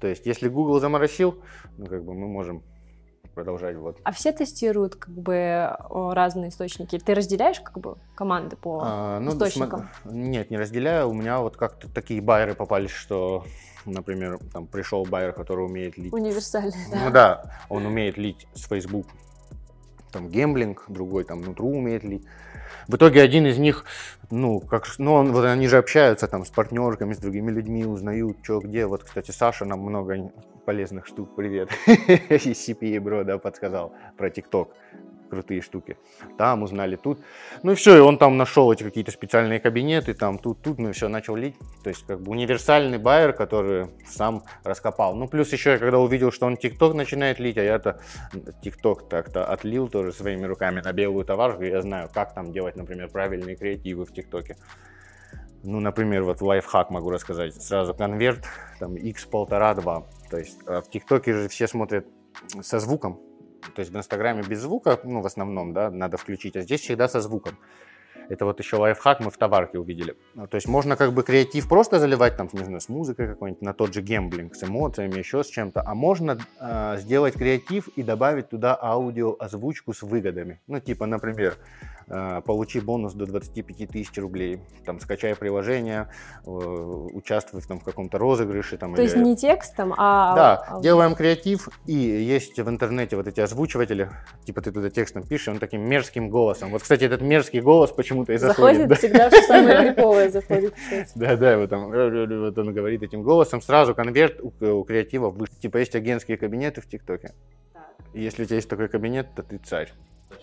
То есть, если Google заморосил, ну, как бы мы можем продолжать вот. А все тестируют как бы разные источники? Ты разделяешь как бы команды по а, ну, источникам? См... Нет, не разделяю. У меня вот как-то такие байеры попались, что, например, там пришел байер, который умеет лить. Универсальный, да. Ну да, он умеет лить с Facebook, там гемблинг, другой там нутру умеет лить. В итоге один из них, ну, как, ну, он, вот они же общаются там с партнерками, с другими людьми, узнают, что где. Вот, кстати, Саша нам много полезных штук, привет, из CPA Bro, да, подсказал про ТикТок крутые штуки. Там узнали тут. Ну и все, и он там нашел эти какие-то специальные кабинеты, там тут, тут, ну и все, начал лить. То есть как бы универсальный байер, который сам раскопал. Ну плюс еще я когда увидел, что он ТикТок начинает лить, а я-то ТикТок так-то отлил тоже своими руками на белую товарку, я знаю, как там делать, например, правильные креативы в ТикТоке. Ну, например, вот лайфхак могу рассказать. Сразу конверт, там, x полтора, два. То есть а в ТикТоке же все смотрят со звуком, то есть в Инстаграме без звука, ну, в основном, да, надо включить, а здесь всегда со звуком. Это вот еще лайфхак мы в товарке увидели. Ну, то есть можно как бы креатив просто заливать, там, не знаю, с музыкой какой-нибудь, на тот же гемблинг, с эмоциями, еще с чем-то. А можно э, сделать креатив и добавить туда аудио озвучку с выгодами. Ну, типа, например, Э, получи бонус до 25 тысяч рублей. Там, скачай приложение, э, участвуй там, в каком-то розыгрыше. Там, То или... есть не текстом, а... Да, делаем креатив, и есть в интернете вот эти озвучиватели, типа ты туда текстом пишешь, он таким мерзким голосом. Вот, кстати, этот мерзкий голос почему-то и заходит. Заходит, да? всегда все самое криповое заходит, кстати. Да, да, вот, там, вот он говорит этим голосом, сразу конверт у, у креатива выше. Типа есть агентские кабинеты в ТикТоке. Если у тебя есть такой кабинет, то ты царь.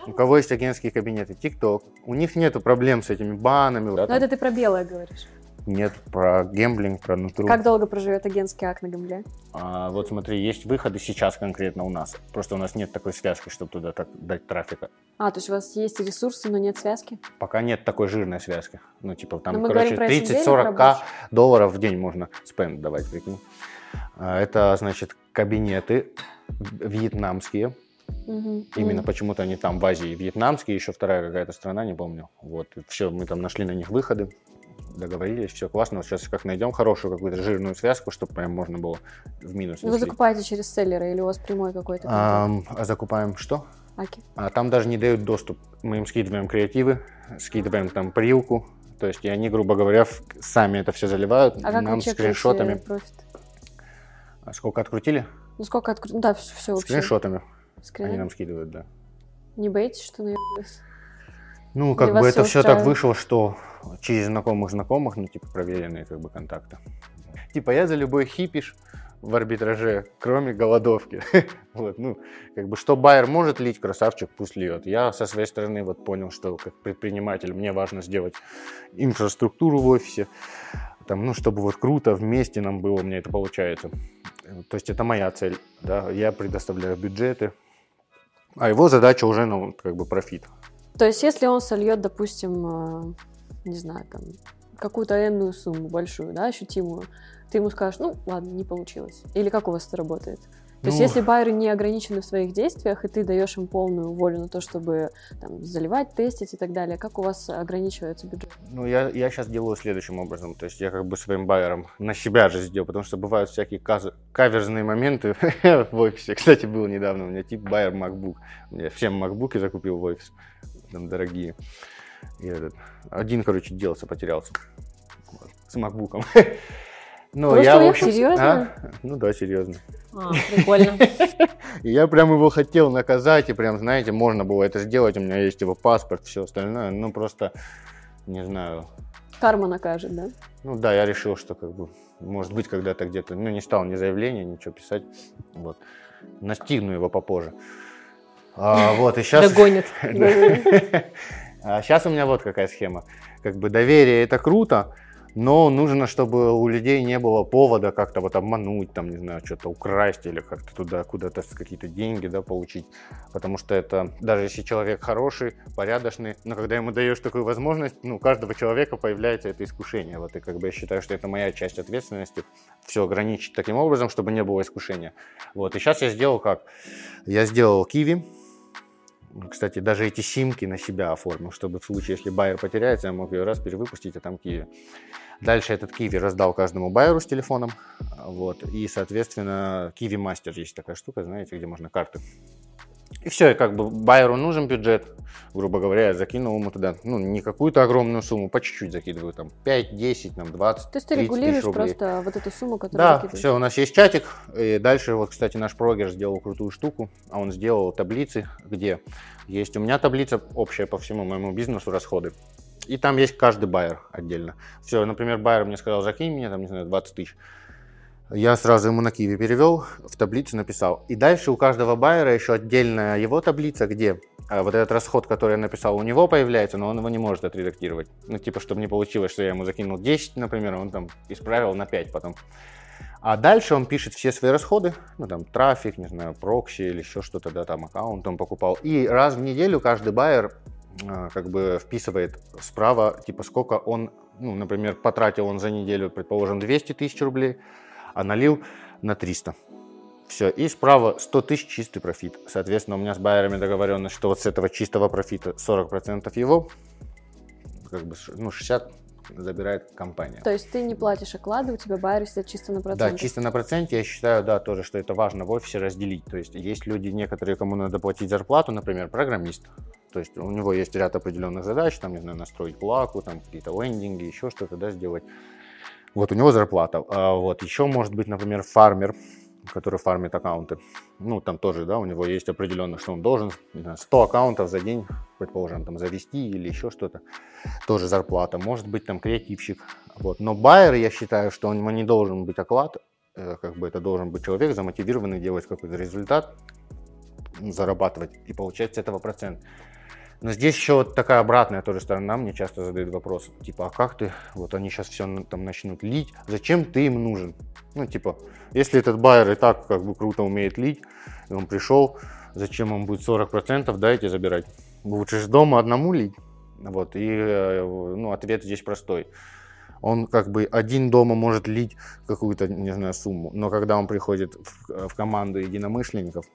У кого есть агентские кабинеты? ТикТок. У них нет проблем с этими банами. Но это ты про белое говоришь. Нет, про гемблинг, про нутру. Как долго проживет агентский акт на гембле? А, вот смотри, есть выходы сейчас конкретно у нас. Просто у нас нет такой связки, чтобы туда так дать трафика. А, то есть у вас есть ресурсы, но нет связки? Пока нет такой жирной связки. Ну, типа там, короче, 30-40к долларов в день можно спенд давать, прикинь. А, это, значит, кабинеты вьетнамские, Угу. Именно почему-то они там в Азии, вьетнамские, еще вторая какая-то страна, не помню. Вот, все, мы там нашли на них выходы, договорились, все классно. Вот сейчас как найдем хорошую какую-то жирную связку, чтобы прям можно было в минус. Вы закупаете через селлера или у вас прямой какой-то? А закупаем что? Аки. А там даже не дают доступ. Мы им скидываем креативы, скидываем там прилку, то есть и они, грубо говоря, сами это все заливают а как нам скриншотами. Профит? А сколько открутили? Ну сколько открутили? Да, все, все Скриншотами. Скрины? Они нам скидывают, да. Не боитесь, что наебались? Ну, как Или бы это все так вышло, что через знакомых знакомых, ну, типа, проверенные как бы контакты. Типа, я за любой хипиш в арбитраже, кроме голодовки. вот, ну, как бы, что Байер может лить, красавчик, пусть льет. Я со своей стороны вот понял, что как предприниматель мне важно сделать инфраструктуру в офисе, там, ну, чтобы вот круто вместе нам было, мне это получается. То есть это моя цель, да, я предоставляю бюджеты, а его задача уже, ну, как бы профит. То есть если он сольет, допустим, э, не знаю, там, какую-то энную сумму большую, да, ощутимую, ты ему скажешь, ну, ладно, не получилось. Или как у вас это работает? То ну, есть, если байеры не ограничены в своих действиях, и ты даешь им полную волю на то, чтобы там, заливать, тестить и так далее, как у вас ограничивается бюджет? Ну, я, я сейчас делаю следующим образом. То есть, я как бы своим байером на себя же сделал, потому что бывают всякие каз- каверзные моменты в офисе. Кстати, был недавно у меня тип байер MacBook. Я всем MacBook закупил в офис. Там дорогие. И этот, один, короче, делся, потерялся. С макбуком. Ну, Просто я, в общем, серьезно? А? Ну да, серьезно. А, прикольно. И я прям его хотел наказать, и прям, знаете, можно было это сделать, у меня есть его паспорт, все остальное, ну просто, не знаю. Карма накажет, да? Ну да, я решил, что как бы, может быть, когда-то где-то, ну не стал ни заявления, ничего писать, вот. Настигну его попозже. А, вот, и сейчас... Догонит. А сейчас у меня вот какая схема. Как бы доверие это круто, но нужно, чтобы у людей не было повода как-то вот обмануть, там, не знаю, что-то украсть или как-то туда куда-то какие-то деньги, да, получить. Потому что это, даже если человек хороший, порядочный, но когда ему даешь такую возможность, ну, у каждого человека появляется это искушение. Вот и как бы я считаю, что это моя часть ответственности, все ограничить таким образом, чтобы не было искушения. Вот, и сейчас я сделал как? Я сделал киви, кстати, даже эти симки на себя оформил, чтобы в случае, если байер потеряется, я мог ее раз перевыпустить, а там киви. Дальше этот киви раздал каждому байеру с телефоном. Вот, и, соответственно, киви мастер есть такая штука, знаете, где можно карты и все, как бы байеру нужен бюджет, грубо говоря, я закинул ему туда, ну, не какую-то огромную сумму, по чуть-чуть закидываю, там, 5, 10, там, 20, То есть ты регулируешь просто вот эту сумму, которую Да, все, у нас есть чатик, и дальше, вот, кстати, наш прогер сделал крутую штуку, а он сделал таблицы, где есть у меня таблица общая по всему моему бизнесу, расходы, и там есть каждый байер отдельно. Все, например, байер мне сказал, закинь мне, там, не знаю, 20 тысяч. Я сразу ему на Киви перевел, в таблицу написал. И дальше у каждого байера еще отдельная его таблица, где а, вот этот расход, который я написал, у него появляется, но он его не может отредактировать. Ну, типа, чтобы не получилось, что я ему закинул 10, например, он там исправил на 5 потом. А дальше он пишет все свои расходы, ну, там, трафик, не знаю, прокси или еще что-то, да, там, аккаунт он покупал. И раз в неделю каждый байер а, как бы вписывает справа, типа, сколько он, ну, например, потратил он за неделю, предположим, 200 тысяч рублей, а налил на 300. Все, и справа 100 тысяч чистый профит. Соответственно, у меня с байерами договоренность, что вот с этого чистого профита 40% его, как бы, ну, 60 забирает компания. То есть ты не платишь оклады, у тебя байеры сидят чисто на проценте? Да, чисто на проценте. Я считаю, да, тоже, что это важно в офисе разделить. То есть есть люди, некоторые, кому надо платить зарплату, например, программист. То есть у него есть ряд определенных задач, там, не знаю, настроить плаку, там, какие-то лендинги, еще что-то, да, сделать. Вот у него зарплата. А вот еще может быть, например, фармер, который фармит аккаунты. Ну, там тоже, да, у него есть определенно, что он должен, не знаю, 100 аккаунтов за день, предположим, там завести или еще что-то. Тоже зарплата. Может быть, там креативщик. Вот. Но байер, я считаю, что у него не должен быть оклад, э, как бы это должен быть человек замотивированный делать какой-то результат, зарабатывать и получать с этого процент. Но здесь еще вот такая обратная тоже сторона, мне часто задают вопрос, типа, а как ты, вот они сейчас все там начнут лить, зачем ты им нужен? Ну, типа, если этот байер и так как бы круто умеет лить, и он пришел, зачем он будет 40%, дайте забирать. Лучше же дома одному лить. Вот, и, э, ну, ответ здесь простой. Он как бы один дома может лить какую-то, не знаю, сумму, но когда он приходит в, в команду единомышленников,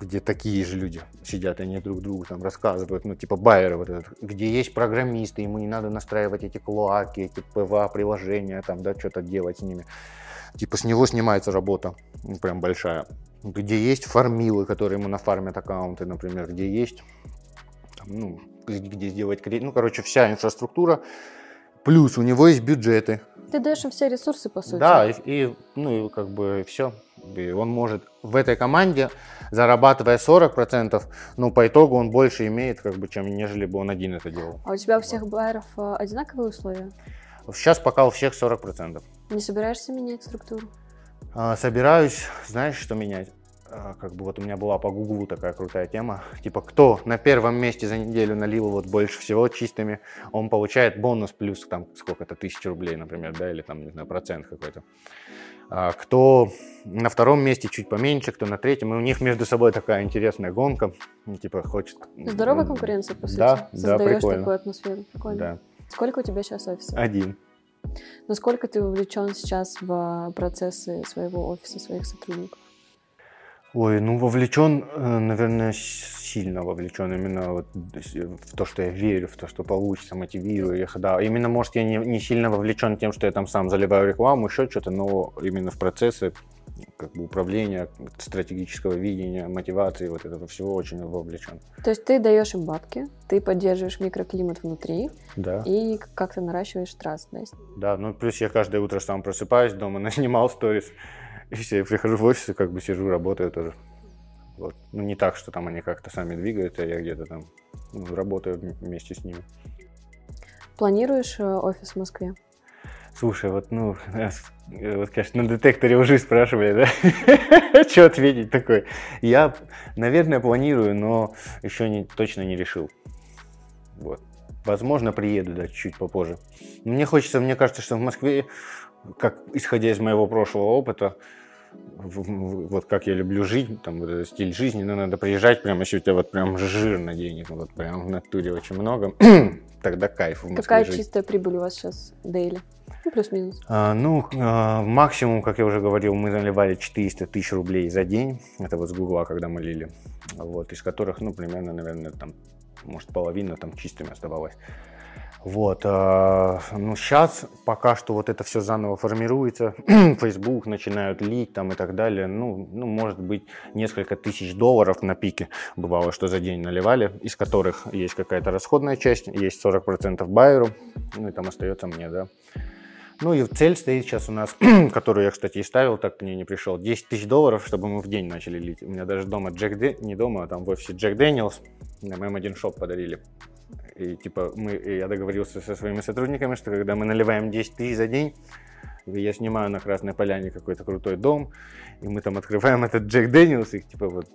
где такие же люди сидят, они друг другу там рассказывают, ну, типа байеры вот этот, где есть программисты, ему не надо настраивать эти клоаки, эти ПВА-приложения, там, да, что-то делать с ними. Типа с него снимается работа, ну, прям большая. Где есть фармилы, которые ему нафармят аккаунты, например, где есть, там, ну, где сделать кредит, ну, короче, вся инфраструктура, плюс у него есть бюджеты. Ты даешь им все ресурсы, по сути. Да, и, и ну, и как бы все. Он может в этой команде зарабатывая 40%, ну, по итогу он больше имеет, как бы, чем нежели бы он один это делал. А у тебя у всех байеров э, одинаковые условия? Сейчас пока у всех 40%. Не собираешься менять структуру? А, собираюсь, знаешь, что менять? А, как бы вот у меня была по Гуглу такая крутая тема, типа кто на первом месте за неделю налил вот больше всего чистыми, он получает бонус плюс там сколько-то тысяч рублей, например, да, или там, не знаю, процент какой-то. А кто на втором месте чуть поменьше, кто на третьем, и у них между собой такая интересная гонка, ну, типа хочет... Здоровая конкуренция, по сути. Да, да, прикольно. такую атмосферу, прикольно. Да. Сколько у тебя сейчас офисов? Один. Насколько ты вовлечен сейчас в процессы своего офиса, своих сотрудников? Ой, ну вовлечен, э, наверное, сильно вовлечен именно вот в то, что я верю, в то, что получится, мотивирую их, да. Именно, может, я не, не сильно вовлечен тем, что я там сам заливаю рекламу, еще что-то, но именно в процессы как бы управления, стратегического видения, мотивации, вот этого всего очень вовлечен. То есть ты даешь им бабки, ты поддерживаешь микроклимат внутри, да. и как-то наращиваешь траст, да? Ну плюс я каждое утро сам просыпаюсь, дома наснимал сторис, я прихожу в офис и как бы сижу, работаю тоже. Вот. Ну, не так, что там они как-то сами двигаются, а я где-то там ну, работаю вместе с ними. Планируешь э, офис в Москве? Слушай, вот, ну, вот, конечно, на детекторе уже спрашивали, да? Что ответить такое? Я, наверное, планирую, но еще не, точно не решил. Вот. Возможно, приеду, да, чуть попозже. Мне хочется, мне кажется, что в Москве, как исходя из моего прошлого опыта, вот как я люблю жить, там вот этот стиль жизни, но надо приезжать прямо, если у тебя вот прям жирно денег, вот прям в натуре очень много, тогда кайф в Москве Какая жить. чистая прибыль у вас сейчас дейли? Ну, плюс-минус. А, ну, а, максимум, как я уже говорил, мы наливали 400 тысяч рублей за день. Это вот с Гугла, когда мы лили. Вот, из которых, ну, примерно, наверное, там, может, половина там чистыми оставалась. Вот, э, ну сейчас пока что вот это все заново формируется, Facebook начинают лить там и так далее, ну, ну, может быть, несколько тысяч долларов на пике бывало, что за день наливали, из которых есть какая-то расходная часть, есть 40% байеру, ну и там остается мне, да. Ну и цель стоит сейчас у нас, которую я, кстати, и ставил, так к ней не пришел, 10 тысяч долларов, чтобы мы в день начали лить. У меня даже дома Джек, Дэ... не дома, а там в офисе Джек Дэниелс, на моем один шоп подарили. И типа мы, и я договорился со своими сотрудниками, что когда мы наливаем 10 тысяч за день, я снимаю на Красной Поляне какой-то крутой дом, и мы там открываем этот Jack Daniel's, и типа вот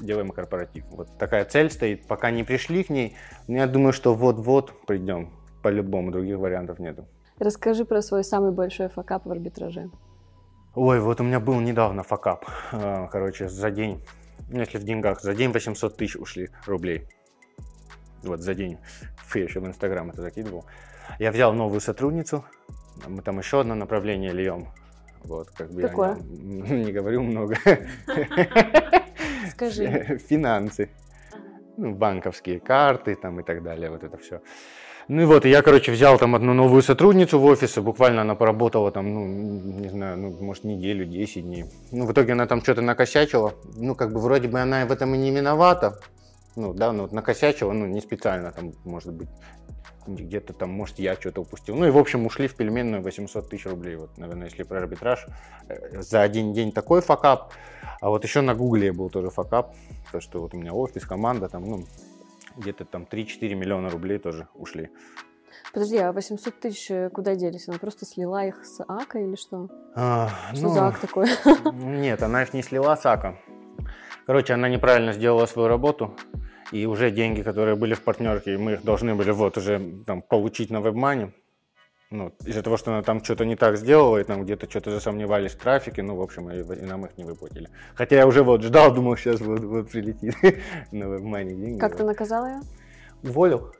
делаем корпоратив. Вот такая цель стоит, пока не пришли к ней, но я думаю, что вот-вот придем, по-любому, других вариантов нету. Расскажи про свой самый большой факап в арбитраже. Ой, вот у меня был недавно факап. А, короче, за день, если в деньгах, за день 800 тысяч ушли рублей. Вот за день. Фу, я еще в Инстаграм это закидывал. Я взял новую сотрудницу. Мы там еще одно направление льем. Вот, как бы Какое? я не, не говорю много. Скажи. Финансы. Ну, банковские карты там и так далее. Вот это все. Ну и вот, я, короче, взял там одну новую сотрудницу в офисе, буквально она поработала там, ну, не знаю, ну, может, неделю, 10 дней. Ну, в итоге она там что-то накосячила. Ну, как бы, вроде бы она в этом и не виновата. Ну, да, ну, накосячила, ну, не специально, там, может быть, где-то там, может, я что-то упустил. Ну и, в общем, ушли в пельменную 800 тысяч рублей. Вот, наверное, если про арбитраж. Э, за один день такой факап. А вот еще на Гугле был тоже факап. То, что вот у меня офис, команда, там, ну, где-то там 3-4 миллиона рублей тоже ушли. Подожди, а 800 тысяч э, куда делись? Она просто слила их с АКа или что? А, что ну, за АК такой? Нет, она их не слила с АКа. Короче, она неправильно сделала свою работу, и уже деньги, которые были в партнерке, мы их должны были вот уже там, получить на WebMoney ну, из-за того, что она там что-то не так сделала, и там где-то что-то засомневались в трафике, ну, в общем, и, и нам их не выплатили. Хотя я уже вот ждал, думал, сейчас вот, вот прилетит на WebMoney деньги. Как ты наказал ее? Уволил.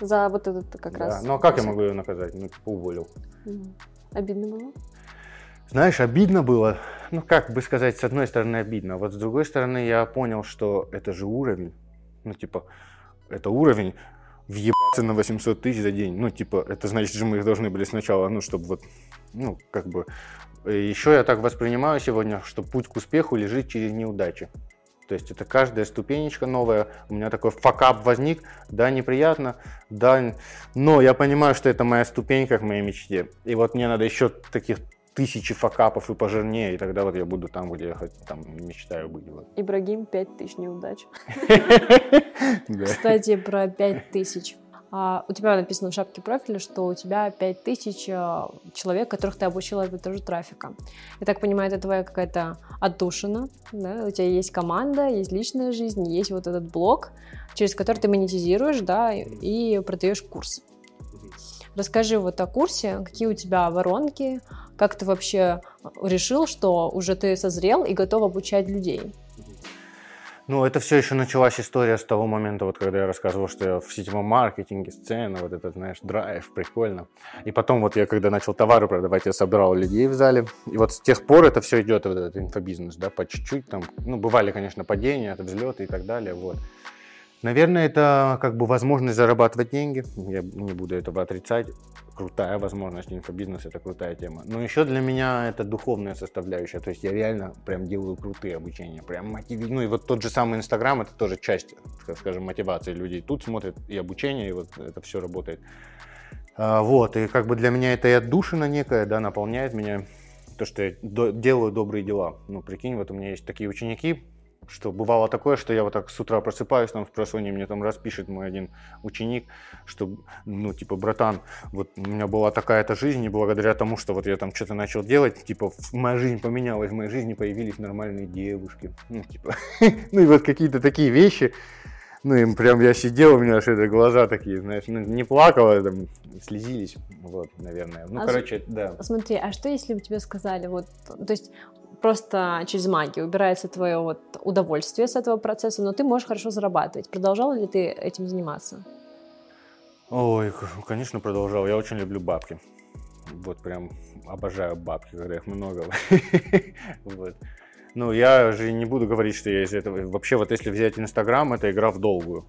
За вот этот как да. раз? Ну, а как я могу ее наказать? Ну, типа уволил. Обидно было? Знаешь, обидно было. Ну, как бы сказать, с одной стороны обидно, вот с другой стороны я понял, что это же уровень. Ну, типа, это уровень въебаться на 800 тысяч за день. Ну, типа, это значит же мы их должны были сначала, ну, чтобы вот, ну, как бы... Еще я так воспринимаю сегодня, что путь к успеху лежит через неудачи. То есть это каждая ступенечка новая. У меня такой факап возник. Да, неприятно, да, но я понимаю, что это моя ступенька к моей мечте. И вот мне надо еще таких тысячи факапов и пожирнее, и тогда вот я буду там, где я там мечтаю быть. Вот. Ибрагим, пять тысяч неудач. Кстати, про пять тысяч. А, у тебя написано в шапке профиля, что у тебя 5000 а, человек, которых ты обучила арбитражу трафика. Я так понимаю, это твоя какая-то отдушина, да? у тебя есть команда, есть личная жизнь, есть вот этот блог, через который ты монетизируешь, да, и продаешь курс. Расскажи вот о курсе, какие у тебя воронки, как ты вообще решил, что уже ты созрел и готов обучать людей? Ну, это все еще началась история с того момента, вот когда я рассказывал, что я в сетевом маркетинге, сцена, вот это, знаешь, драйв, прикольно. И потом вот я, когда начал товары продавать, я собирал людей в зале. И вот с тех пор это все идет, вот этот инфобизнес, да, по чуть-чуть там. Ну, бывали, конечно, падения, это взлеты и так далее, вот. Наверное, это как бы возможность зарабатывать деньги. Я не буду этого отрицать. Крутая возможность, инфобизнес это крутая тема. Но еще для меня это духовная составляющая. То есть я реально прям делаю крутые обучения. Прям мотивирую. Ну и вот тот же самый Инстаграм, это тоже часть, скажем, мотивации людей. Тут смотрят и обучение, и вот это все работает. А, вот, и как бы для меня это и отдушина некая, да, наполняет меня то, что я делаю добрые дела. Ну, прикинь, вот у меня есть такие ученики, что бывало такое, что я вот так с утра просыпаюсь, там в просоне мне там распишет мой один ученик, что, ну, типа, братан, вот у меня была такая-то жизнь, и благодаря тому, что вот я там что-то начал делать, типа, моя жизнь поменялась, в моей жизни появились нормальные девушки, ну, типа, ну, и вот какие-то такие вещи, ну, и прям я сидел, у меня аж это глаза такие, знаешь, ну, не плакала, там, слезились, вот, наверное. Ну, а короче, с... да. Смотри, а что если бы тебе сказали, вот, то есть просто через магию убирается твое вот удовольствие с этого процесса, но ты можешь хорошо зарабатывать. Продолжал ли ты этим заниматься? Ой, конечно, продолжал. Я очень люблю бабки. Вот прям обожаю бабки, когда их много. вот. Ну, я же не буду говорить, что я из этого... Вообще, вот если взять Инстаграм, это игра в долгую.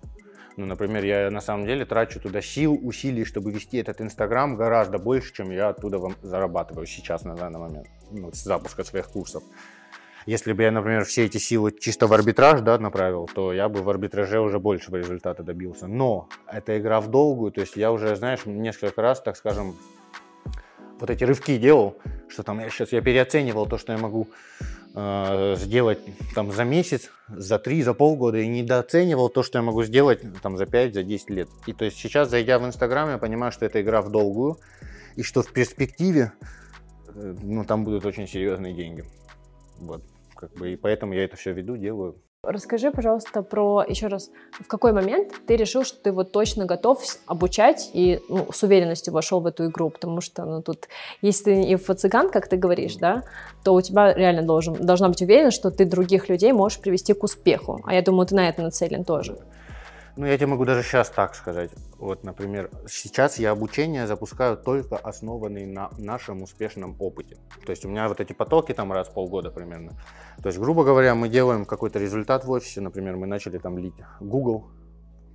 Ну, например, я на самом деле трачу туда сил, усилий, чтобы вести этот Инстаграм гораздо больше, чем я оттуда вам зарабатываю сейчас на данный момент ну, с запуска своих курсов. Если бы я, например, все эти силы чисто в арбитраж да, направил, то я бы в арбитраже уже большего результата добился. Но это игра в долгую, то есть я уже, знаешь, несколько раз, так скажем, вот эти рывки делал, что там я сейчас я переоценивал то, что я могу э, сделать там за месяц, за три, за полгода, и недооценивал то, что я могу сделать там за 5, за 10 лет. И то есть сейчас, зайдя в Инстаграм, я понимаю, что это игра в долгую, и что в перспективе Э, ну, там будут очень серьезные деньги. Вот, как бы, и поэтому я это все веду, делаю. Расскажи, пожалуйста, про еще раз, в какой момент ты решил, что ты вот точно готов обучать и ну, с уверенностью вошел в эту игру, потому что ну, тут, если ты инфо-цыган, как ты говоришь, да, то у тебя реально должен, должна быть уверенность, что ты других людей можешь привести к успеху, а я думаю, ты на это нацелен тоже. Ну, я тебе могу даже сейчас так сказать. Вот, например, сейчас я обучение запускаю только основанный на нашем успешном опыте. То есть у меня вот эти потоки там раз в полгода примерно. То есть, грубо говоря, мы делаем какой-то результат в офисе. Например, мы начали там лить Google,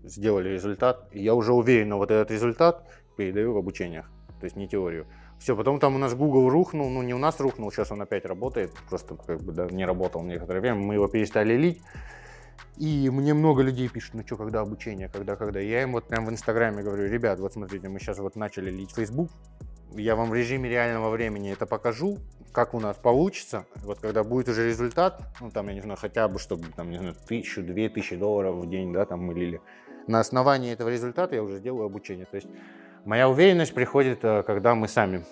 сделали результат. И я уже уверен, вот этот результат передаю в обучениях. То есть не теорию. Все, потом там у нас Google рухнул, ну не у нас рухнул, сейчас он опять работает, просто как бы да, не работал некоторое время, мы его перестали лить. И мне много людей пишут, ну что, когда обучение, когда, когда. Я им вот прям в Инстаграме говорю, ребят, вот смотрите, мы сейчас вот начали лить Facebook, я вам в режиме реального времени это покажу, как у нас получится. Вот когда будет уже результат, ну там, я не знаю, хотя бы, чтобы там, не знаю, тысячу, две тысячи долларов в день, да, там мы лили. На основании этого результата я уже сделаю обучение. То есть моя уверенность приходит, э, когда мы сами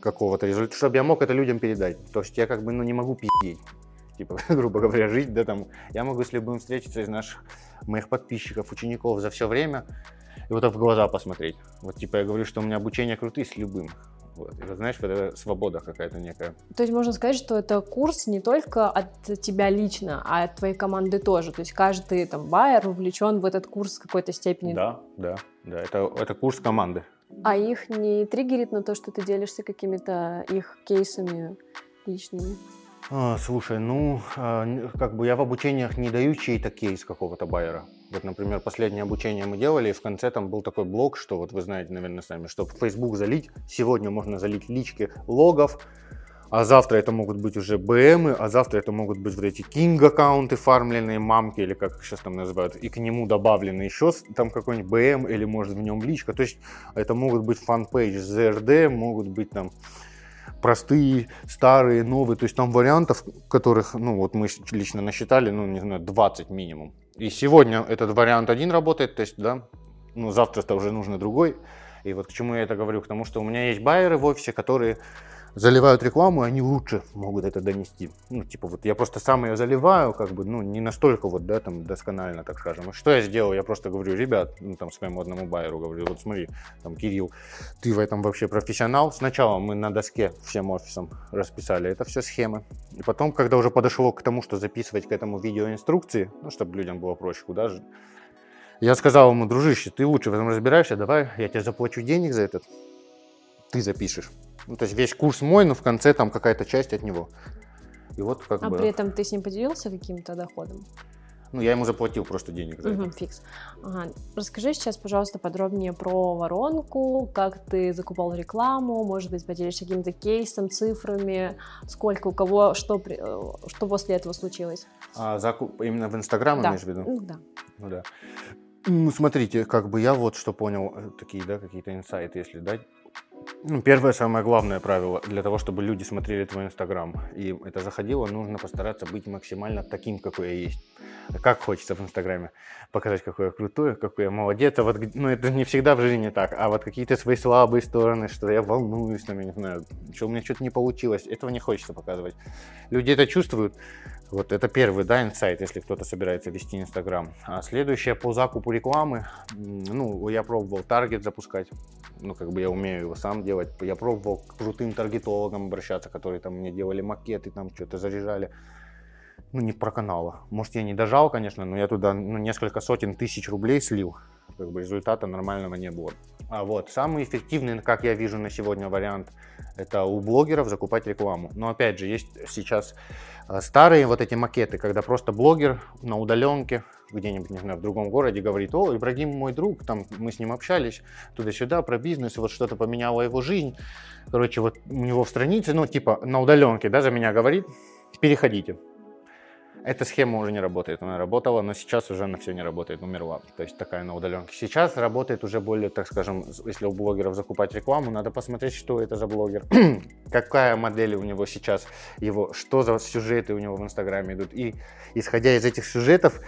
какого-то результата, чтобы я мог это людям передать. То есть я как бы, ну, не могу пиздеть типа, грубо говоря, жить, да, там, я могу с любым встретиться из наших, моих подписчиков, учеников за все время, и вот в глаза посмотреть. Вот, типа, я говорю, что у меня обучение крутые с любым. Вот. Вот, знаешь, вот это свобода какая-то некая. То есть можно сказать, что это курс не только от тебя лично, а от твоей команды тоже. То есть каждый там байер увлечен в этот курс в какой-то степени. Да, да, да. Это, это курс команды. А их не триггерит на то, что ты делишься какими-то их кейсами личными? А, слушай, ну, а, как бы я в обучениях не даю чей-то кейс какого-то байера. Вот, например, последнее обучение мы делали, и в конце там был такой блок, что вот вы знаете, наверное, сами, чтобы в Facebook залить, сегодня можно залить лички логов, а завтра это могут быть уже БМы, а завтра это могут быть вот эти King аккаунты, фармленные мамки, или как их сейчас там называют, и к нему добавлены еще там какой-нибудь БМ, или может в нем личка. То есть это могут быть fan page ЗРД, могут быть там простые, старые, новые. То есть там вариантов, которых, ну вот мы лично насчитали, ну не знаю, 20 минимум. И сегодня этот вариант один работает, то есть, да, ну завтра-то уже нужно другой. И вот к чему я это говорю? К тому, что у меня есть байеры в офисе, которые заливают рекламу, они лучше могут это донести. Ну, типа вот я просто сам ее заливаю, как бы, ну, не настолько вот, да, там, досконально, так скажем. что я сделал? Я просто говорю, ребят, ну, там, своему одному байеру говорю, вот смотри, там, Кирилл, ты в этом вообще профессионал. Сначала мы на доске всем офисом расписали это все схемы. И потом, когда уже подошло к тому, что записывать к этому видеоинструкции, ну, чтобы людям было проще, куда же, я сказал ему, дружище, ты лучше в этом разбираешься, давай я тебе заплачу денег за этот, ты запишешь. Ну, то есть весь курс мой, но в конце там какая-то часть от него. И вот как а бы... при этом ты с ним поделился каким-то доходом? Ну, я ему заплатил просто денег за угу, это. Фикс. Ага. Расскажи сейчас, пожалуйста, подробнее про воронку, как ты закупал рекламу, может быть, поделишься каким-то кейсом, цифрами, сколько у кого, что, э, что после этого случилось. А закуп именно в Инстаграм да. имеешь в виду? Ну, да. Ну да. Ну, смотрите, как бы я вот что понял, э, такие, да, какие-то инсайты, если дать. Ну, первое, самое главное правило для того, чтобы люди смотрели твой Инстаграм, и это заходило, нужно постараться быть максимально таким, какой я есть. Как хочется в Инстаграме показать, какой я крутой, какой я молодец. А вот, ну, это не всегда в жизни так. А вот какие-то свои слабые стороны, что я волнуюсь, там, я не знаю, что у меня что-то не получилось, этого не хочется показывать. Люди это чувствуют. Вот это первый, да, инсайт, если кто-то собирается вести Инстаграм. А следующее по закупу рекламы, ну, я пробовал таргет запускать, ну, как бы я умею его сам делать. Я пробовал к крутым таргетологам обращаться, которые там мне делали макеты, там что-то заряжали. Ну, не про канала. Может, я не дожал, конечно, но я туда ну, несколько сотен тысяч рублей слил. Как бы результата нормального не было. А вот самый эффективный, как я вижу на сегодня вариант, это у блогеров закупать рекламу. Но опять же, есть сейчас старые вот эти макеты, когда просто блогер на удаленке где-нибудь, не знаю, в другом городе говорит, о, Ибрагим мой друг, там мы с ним общались туда-сюда про бизнес, вот что-то поменяло его жизнь. Короче, вот у него в странице, ну, типа на удаленке, да, за меня говорит, переходите. Эта схема уже не работает, она работала, но сейчас уже она все не работает, умерла. То есть такая на удаленке. Сейчас работает уже более, так скажем, если у блогеров закупать рекламу, надо посмотреть, что это за блогер, какая модель у него сейчас, его, что за сюжеты у него в Инстаграме идут. И исходя из этих сюжетов,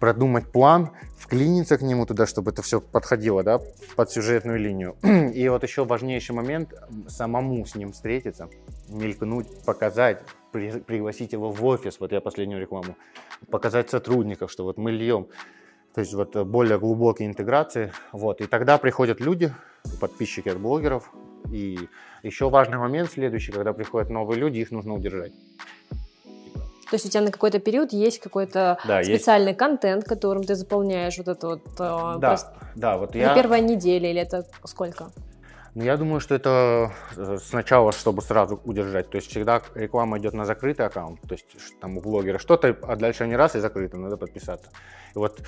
продумать план, вклиниться к нему туда, чтобы это все подходило, да, под сюжетную линию. И вот еще важнейший момент, самому с ним встретиться, мелькнуть, показать, при, пригласить его в офис, вот я последнюю рекламу, показать сотрудников, что вот мы льем, то есть вот более глубокие интеграции, вот, и тогда приходят люди, подписчики от блогеров, и еще важный момент следующий, когда приходят новые люди, их нужно удержать. То есть у тебя на какой-то период есть какой-то да, специальный есть... контент, которым ты заполняешь вот это вот... Э, да, прост... да, вот я... первая неделя или это сколько? Ну, я думаю, что это э, сначала, чтобы сразу удержать. То есть всегда реклама идет на закрытый аккаунт. То есть там у блогера что-то, а дальше они раз и закрыто, надо подписаться. И вот,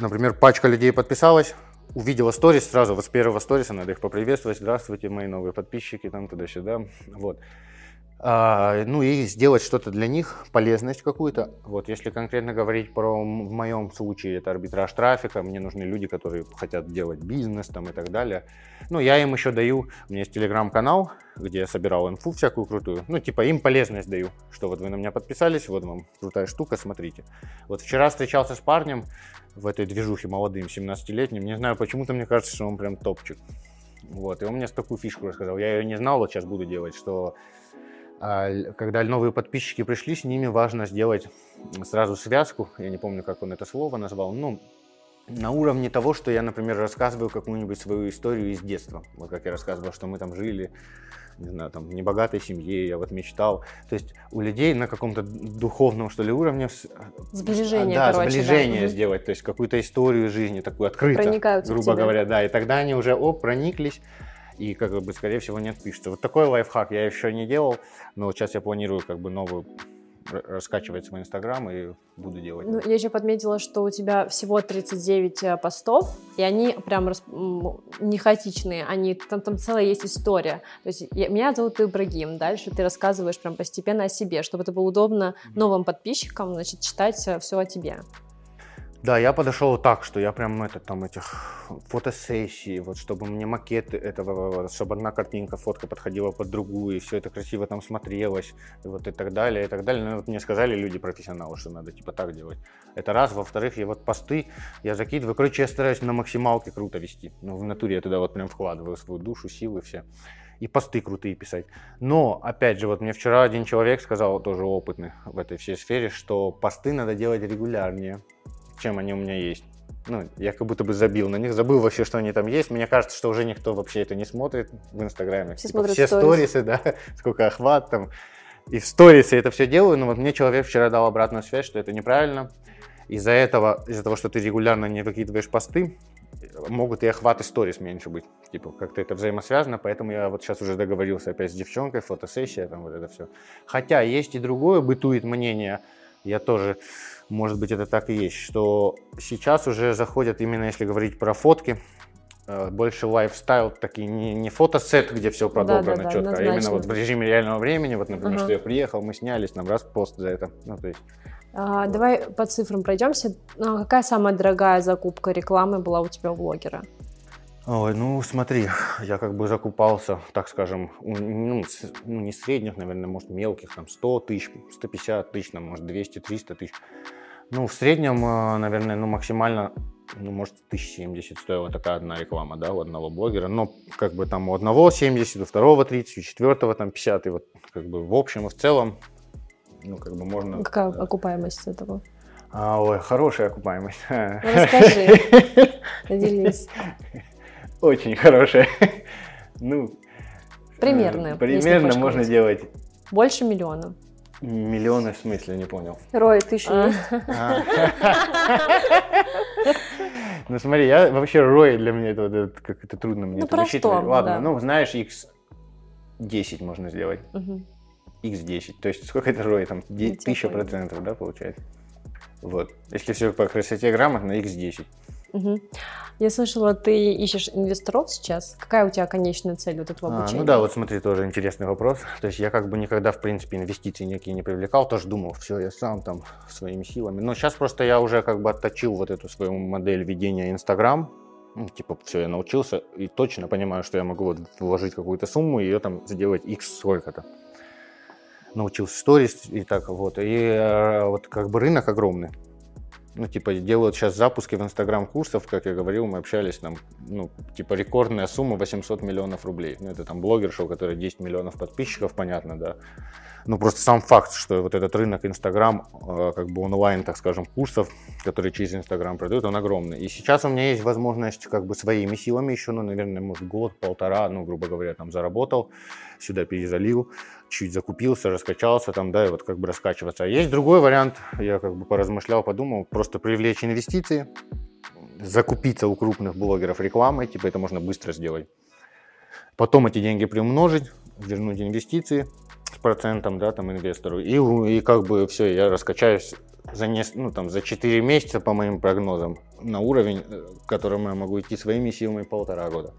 например, пачка людей подписалась, увидела сторис, сразу вот с первого сториса надо их поприветствовать. Здравствуйте, мои новые подписчики, там туда-сюда. Вот. А, ну и сделать что-то для них, полезность какую-то. Вот если конкретно говорить про, в моем случае, это арбитраж трафика, мне нужны люди, которые хотят делать бизнес там и так далее. Ну, я им еще даю, у меня есть телеграм-канал, где я собирал инфу всякую крутую. Ну, типа им полезность даю, что вот вы на меня подписались, вот вам крутая штука, смотрите. Вот вчера встречался с парнем в этой движухе молодым, 17-летним, не знаю, почему-то мне кажется, что он прям топчик. Вот, и он мне такую фишку рассказал, я ее не знал, вот сейчас буду делать, что когда новые подписчики пришли, с ними важно сделать сразу связку. Я не помню, как он это слово назвал. Ну, на уровне того, что я, например, рассказываю какую-нибудь свою историю из детства. Вот как я рассказывал, что мы там жили, не знаю, там, в небогатой семье, я вот мечтал. То есть у людей на каком-то духовном, что ли, уровне... Сближение, да, короче. сближение да. сделать, то есть какую-то историю жизни такую открыто, грубо говоря, да. И тогда они уже, о, прониклись, и как бы, скорее всего, не отпишется. Вот такой лайфхак я еще не делал, но вот сейчас я планирую как бы новую раскачивать свой инстаграм и буду делать. Ну, я еще подметила, что у тебя всего 39 э, постов, и они прям расп... не хаотичные, они, там, там целая есть история. То есть я, меня зовут Ибрагим, дальше ты рассказываешь прям постепенно о себе, чтобы это было удобно новым подписчикам, значит, читать э, все о тебе. Да, я подошел так, что я прям это, там этих фотосессий, вот чтобы мне макеты этого, чтобы одна картинка, фотка подходила под другую, и все это красиво там смотрелось, и вот и так далее, и так далее. Ну, вот мне сказали люди профессионалы, что надо типа так делать. Это раз. Во-вторых, я вот посты я закидываю. Короче, я стараюсь на максималке круто вести. Ну, в натуре я туда вот прям вкладываю свою душу, силы все. и посты крутые писать. Но, опять же, вот мне вчера один человек сказал, тоже опытный в этой всей сфере, что посты надо делать регулярнее, чем они у меня есть. Ну, я как будто бы забил на них, забыл вообще, что они там есть. Мне кажется, что уже никто вообще это не смотрит в Инстаграме. Все типа, смотрят все сторисы, да, сколько охват там. И в сторисы это все делаю, но вот мне человек вчера дал обратную связь, что это неправильно. Из-за этого, из-за того, что ты регулярно не выкидываешь посты, могут и охваты сторис меньше быть. Типа, как-то это взаимосвязано, поэтому я вот сейчас уже договорился опять с девчонкой, фотосессия, там вот это все. Хотя есть и другое, бытует мнение, я тоже, может быть, это так и есть, что сейчас уже заходят, именно если говорить про фотки, э, больше лайфстайл, такие не, не фотосет, где все продобрано да, да, четко, да, а именно вот в режиме реального времени, вот, например, ага. что я приехал, мы снялись, нам раз пост за это, ну, то есть а, давай по цифрам пройдемся. А, какая самая дорогая закупка рекламы была у тебя у блогера? Ой, ну смотри, я как бы закупался, так скажем, ну, ну не средних, наверное, может мелких, там 100 тысяч, 150 тысяч, там, может 200-300 тысяч. Ну, в среднем, а, наверное, ну максимально, ну, может, 1070 стоила такая одна реклама, да, у одного блогера. Но как бы там у одного 70, у второго 30, у четвертого там 50, и вот как бы в общем и в целом ну, как бы можно... Какая окупаемость этого? А, ой, хорошая окупаемость. Ну, расскажи, поделись. Очень хорошая. Ну, примерно. Примерно можно делать. Больше миллиона. Миллионы в смысле, не понял. Рой, ты еще есть. Ну смотри, я вообще Рой для меня это как это трудно мне это высчитывать. Ладно, ну знаешь, x 10 можно сделать x10. То есть сколько это ROI? Там 1000 процентов, да, получается? Вот. Если все по красоте грамотно, x10. Угу. Я слышала, ты ищешь инвесторов сейчас. Какая у тебя конечная цель вот этого обучения? А, ну да, вот смотри, тоже интересный вопрос. То есть я как бы никогда, в принципе, инвестиции некие не привлекал, тоже думал, все, я сам там своими силами. Но сейчас просто я уже как бы отточил вот эту свою модель ведения Инстаграм. Ну, типа, все, я научился и точно понимаю, что я могу вот вложить какую-то сумму и ее там сделать x сколько-то научился сторис и так вот. И э, вот как бы рынок огромный. Ну, типа, делают сейчас запуски в Инстаграм курсов, как я говорил, мы общались, там, ну, типа, рекордная сумма 800 миллионов рублей. Ну, это там блогерша, у которой 10 миллионов подписчиков, понятно, да. Ну, просто сам факт, что вот этот рынок Инстаграм, э, как бы онлайн, так скажем, курсов, которые через Инстаграм продают, он огромный. И сейчас у меня есть возможность, как бы, своими силами еще, ну, наверное, может, год, полтора, ну, грубо говоря, там, заработал, сюда перезалил, чуть закупился, раскачался там, да, и вот как бы раскачиваться. А есть другой вариант, я как бы поразмышлял, подумал, просто привлечь инвестиции, закупиться у крупных блогеров рекламой, типа это можно быстро сделать. Потом эти деньги приумножить, вернуть инвестиции с процентом, да, там инвестору, и, и как бы все, я раскачаюсь за, не, ну, там, за 4 месяца, по моим прогнозам, на уровень, э, к которому я могу идти своими силами полтора года.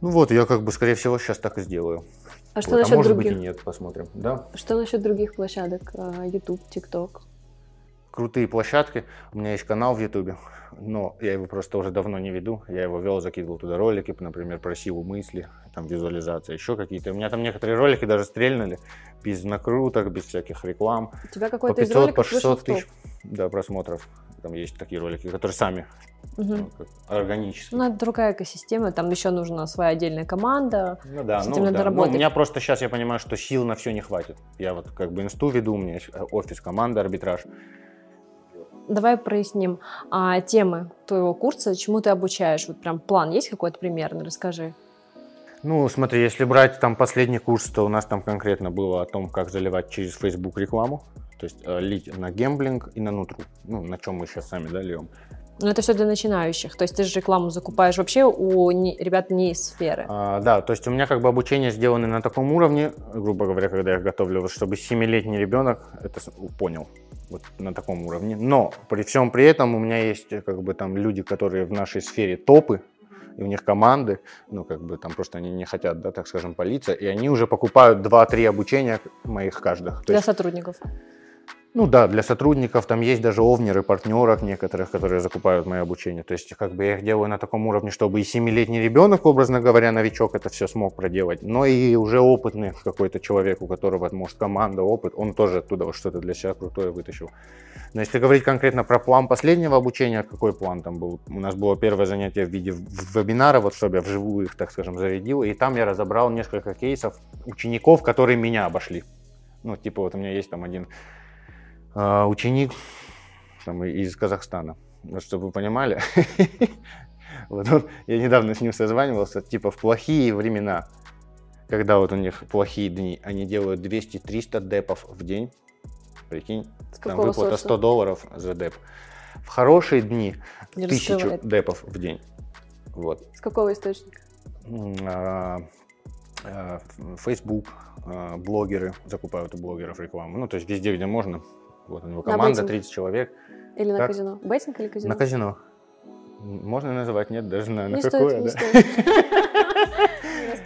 Ну вот, я как бы, скорее всего, сейчас так и сделаю. А что вот, насчет а может других? быть и нет, посмотрим. Да? Что насчет других площадок? А, YouTube, TikTok? Крутые площадки. У меня есть канал в YouTube, но я его просто уже давно не веду. Я его вел, закидывал туда ролики, например, про силу мысли, там визуализация, еще какие-то. У меня там некоторые ролики даже стрельнули без накруток, без всяких реклам. У тебя какой-то по 500, из роликов по 600 тысяч да, просмотров. Там есть такие ролики, которые сами угу. органически. Ну, это другая экосистема, там еще нужна своя отдельная команда. Ну да, ну, да. работать. Ну, у меня просто сейчас я понимаю, что сил на все не хватит. Я вот как бы инсту веду, у меня есть офис, команда, арбитраж. Давай проясним а, темы твоего курса, чему ты обучаешь. Вот прям план есть какой-то примерный, расскажи. Ну, смотри, если брать там последний курс, то у нас там конкретно было о том, как заливать через Facebook рекламу. То есть э, лить на гемблинг и на нутру. Ну, на чем мы сейчас сами да, льем. Но это все для начинающих. То есть ты же рекламу закупаешь вообще у не, ребят не из сферы. А, да, то есть у меня как бы обучение сделано на таком уровне, грубо говоря, когда я готовлю, чтобы 7-летний ребенок это понял. Вот на таком уровне. Но при всем при этом у меня есть как бы там люди, которые в нашей сфере топы, и у них команды, ну, как бы там просто они не хотят, да, так скажем, палиться, и они уже покупают 2-3 обучения моих каждых. Для есть, сотрудников? Ну да, для сотрудников там есть даже овнеры, партнеров некоторых, которые закупают мое обучение. То есть как бы я их делаю на таком уровне, чтобы и семилетний ребенок, образно говоря, новичок это все смог проделать, но и уже опытный какой-то человек, у которого, может, команда, опыт, он тоже оттуда что-то для себя крутое вытащил. Но если говорить конкретно про план последнего обучения, какой план там был? У нас было первое занятие в виде вебинара, вот чтобы я вживую их, так скажем, зарядил, и там я разобрал несколько кейсов учеников, которые меня обошли. Ну, типа вот у меня есть там один ученик там, из Казахстана. Вот, чтобы вы понимали, вот он, я недавно с ним созванивался, типа в плохие времена, когда вот у них плохие дни, они делают 200-300 депов в день, прикинь, там выплата сорта? 100 долларов за деп. В хорошие дни Не 1000 депов в день. Вот. С какого источника? А, а, Facebook, а, блогеры закупают у блогеров рекламу. Ну, то есть везде, где можно, вот у него команда, 30 человек. Или на казино? Беттинг или казино? На казино. Можно называть, нет, даже на, не на стоит, какое, не да?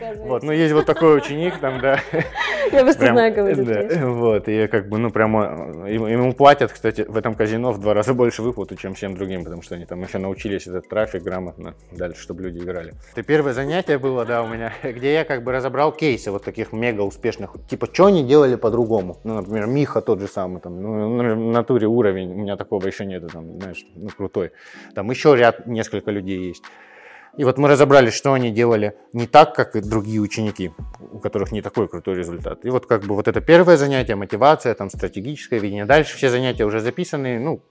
Стоит. Вот, ну есть вот такой ученик там, да. Я просто прям, знаю, кого да, Вот, и как бы, ну прямо, ему платят, кстати, в этом казино в два раза больше выплаты, чем всем другим, потому что они там еще научились этот трафик грамотно дальше, чтобы люди играли. Это первое занятие было, да, у меня, где я как бы разобрал кейсы вот таких мега успешных, типа, что они делали по-другому. Ну, например, Миха тот же самый, там, ну, в натуре уровень, у меня такого еще нету, там, знаешь, ну, крутой. Там еще ряд, несколько людей есть. И вот мы разобрались, что они делали не так, как и другие ученики, у которых не такой крутой результат. И вот как бы вот это первое занятие, мотивация, там стратегическое видение. Дальше все занятия уже записаны, ну,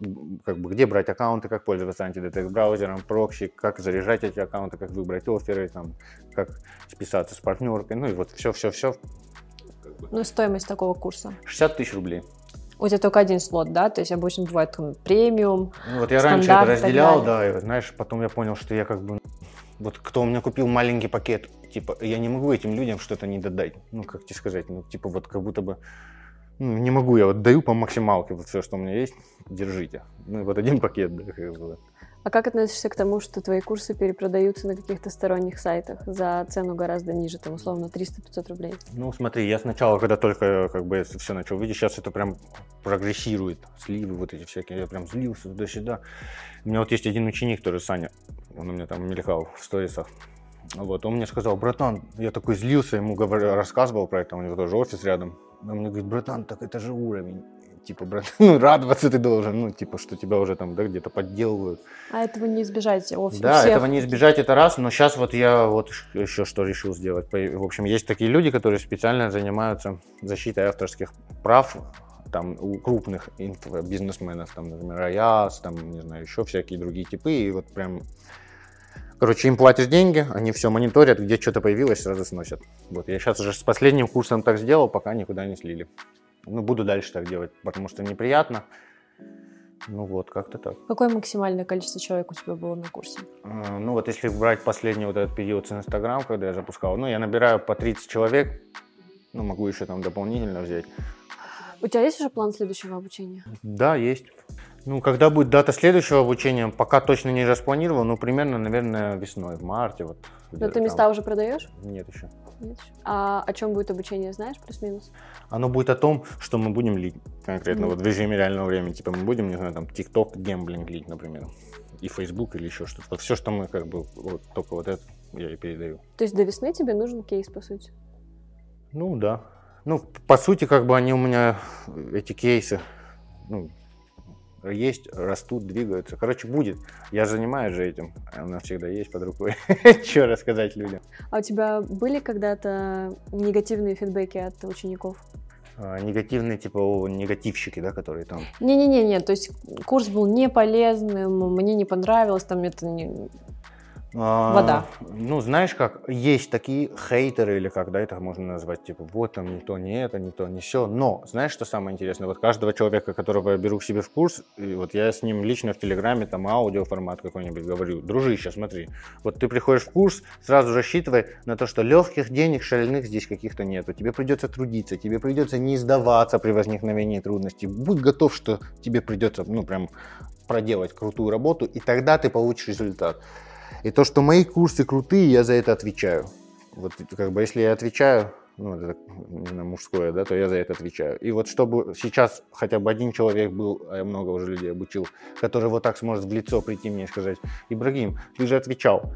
как бы где брать аккаунты, как пользоваться антидетект браузером, прокси, как заряжать эти аккаунты, как выбрать оферы, там, как списаться с партнеркой, ну и вот все-все-все. Ну, стоимость такого курса? 60 тысяч рублей. У тебя только один слот, да? То есть обычно бывает там, премиум, ну, Вот я раньше это разделял, да, и знаешь, потом я понял, что я как бы вот кто у меня купил маленький пакет, типа, я не могу этим людям что-то не додать. Ну, как тебе сказать, ну, типа, вот как будто бы, ну, не могу, я вот даю по максималке, вот все, что у меня есть, держите. Ну, вот один пакет, да, как бы. А как относишься к тому, что твои курсы перепродаются на каких-то сторонних сайтах за цену гораздо ниже, там, условно, 300-500 рублей? Ну, смотри, я сначала, когда только как бы все начал видеть, сейчас это прям прогрессирует, сливы вот эти всякие, я прям злился туда-сюда. У меня вот есть один ученик тоже, Саня, он у меня там мелькал в сторисах. Вот, он мне сказал, братан, я такой злился, ему говорю, рассказывал про это, у него тоже офис рядом. Он мне говорит, братан, так это же уровень. Типа, брат, ну, радоваться ты должен, ну, типа, что тебя уже там, да, где-то подделывают. А этого не избежать офис. Да, всех. этого не избежать, это раз, но сейчас вот я вот еще что решил сделать. В общем, есть такие люди, которые специально занимаются защитой авторских прав там у крупных бизнесменов, там, например, Аяс, там, не знаю, еще всякие другие типы, и вот прям Короче, им платишь деньги, они все мониторят, где что-то появилось, сразу сносят. Вот, я сейчас уже с последним курсом так сделал, пока никуда не слили. Ну, буду дальше так делать, потому что неприятно. Ну вот, как-то так. Какое максимальное количество человек у тебя было на курсе? А, ну вот если брать последний вот этот период с Инстаграм, когда я запускал, ну я набираю по 30 человек, ну могу еще там дополнительно взять. У тебя есть уже план следующего обучения? Да, есть. Ну, когда будет дата следующего обучения, пока точно не распланировал, но примерно, наверное, весной, в марте. Вот, но ты места там. уже продаешь? Нет еще. Нет еще. А о чем будет обучение, знаешь, плюс-минус? Оно будет о том, что мы будем лить конкретно, mm-hmm. вот в режиме реального времени. Типа мы будем, не знаю, там, TikTok, гемблинг лить, например. И Facebook или еще что-то. Вот все, что мы как бы, вот только вот это я и передаю. То есть до весны тебе нужен кейс, по сути? Ну, да. Ну, по сути, как бы они у меня, эти кейсы, ну, есть, растут, двигаются. Короче, будет. Я занимаюсь же этим. У нас всегда есть под рукой. Что рассказать людям. А у тебя были когда-то негативные фидбэки от учеников? А, негативные, типа негативщики, да, которые там. Не-не-не, то есть курс был не полезным, мне не понравилось, там это не а, Вода. Ну, знаешь как, есть такие хейтеры, или как, да, это можно назвать, типа, вот там не то, не это, не то, не все. Но, знаешь, что самое интересное? Вот каждого человека, которого я беру к себе в курс, и вот я с ним лично в Телеграме, там, аудиоформат какой-нибудь говорю, дружище, смотри, вот ты приходишь в курс, сразу рассчитывай на то, что легких денег шальных здесь каких-то нету. Тебе придется трудиться, тебе придется не сдаваться при возникновении трудностей. Будь готов, что тебе придется, ну, прям проделать крутую работу, и тогда ты получишь результат. И то, что мои курсы крутые, я за это отвечаю. Вот как бы если я отвечаю, ну, это именно мужское, да, то я за это отвечаю. И вот чтобы сейчас хотя бы один человек был, а я много уже людей обучил, который вот так сможет в лицо прийти мне и сказать, Ибрагим, ты же отвечал.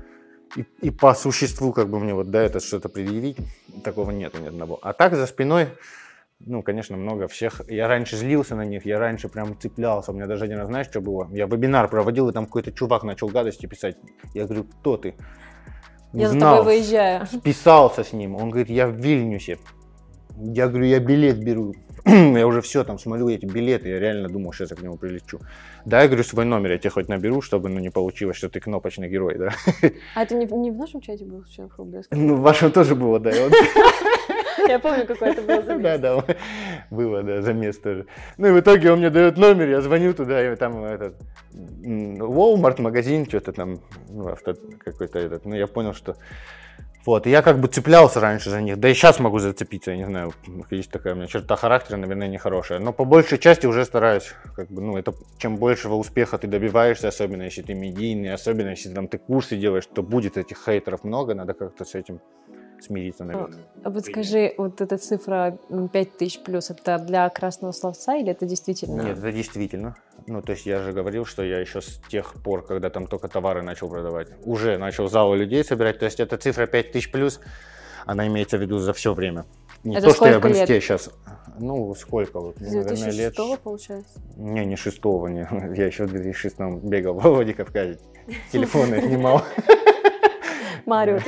И, и по существу как бы мне вот да, это что-то предъявить, такого нету ни одного. А так за спиной, ну, конечно, много всех. Я раньше злился на них, я раньше прям цеплялся. У меня даже один раз, знаешь, что было? Я вебинар проводил, и там какой-то чувак начал гадости писать. Я говорю, кто ты? Я знал, за тобой выезжаю. Списался с ним. Он говорит, я в Вильнюсе. Я говорю, я билет беру. я уже все там смотрю эти билеты, я реально думал, сейчас я к нему прилечу. Да, я говорю, свой номер я тебе хоть наберу, чтобы ну, не получилось, что ты кнопочный герой, да. а это не, не в нашем чате был сейчас? Ну, в вашем тоже было, да. Я помню, какой это был замес. Да, да, было, да, замес тоже. Ну и в итоге он мне дает номер, я звоню туда, и там этот Walmart магазин, что-то там, ну, авто какой-то этот. Ну, я понял, что вот, и я как бы цеплялся раньше за них, да и сейчас могу зацепиться, я не знаю, есть такая у меня черта характера, наверное, нехорошая. Но по большей части уже стараюсь, как бы, ну, это чем большего успеха ты добиваешься, особенно если ты медийный, особенно если там ты курсы делаешь, то будет этих хейтеров много, надо как-то с этим смириться, наверное. А вот скажи, вот эта цифра 5000 плюс, это для красного словца или это действительно? Нет, это действительно. Ну, то есть я же говорил, что я еще с тех пор, когда там только товары начал продавать, уже начал залы людей собирать. То есть эта цифра 5000 плюс, она имеется в виду за все время. Не это то, что я в инсте лет? сейчас. Ну, сколько вот? С 2006 лет... получается? Не, не шестого, не. Я еще в 2006 бегал в Владикавказе. Телефоны снимал. Марио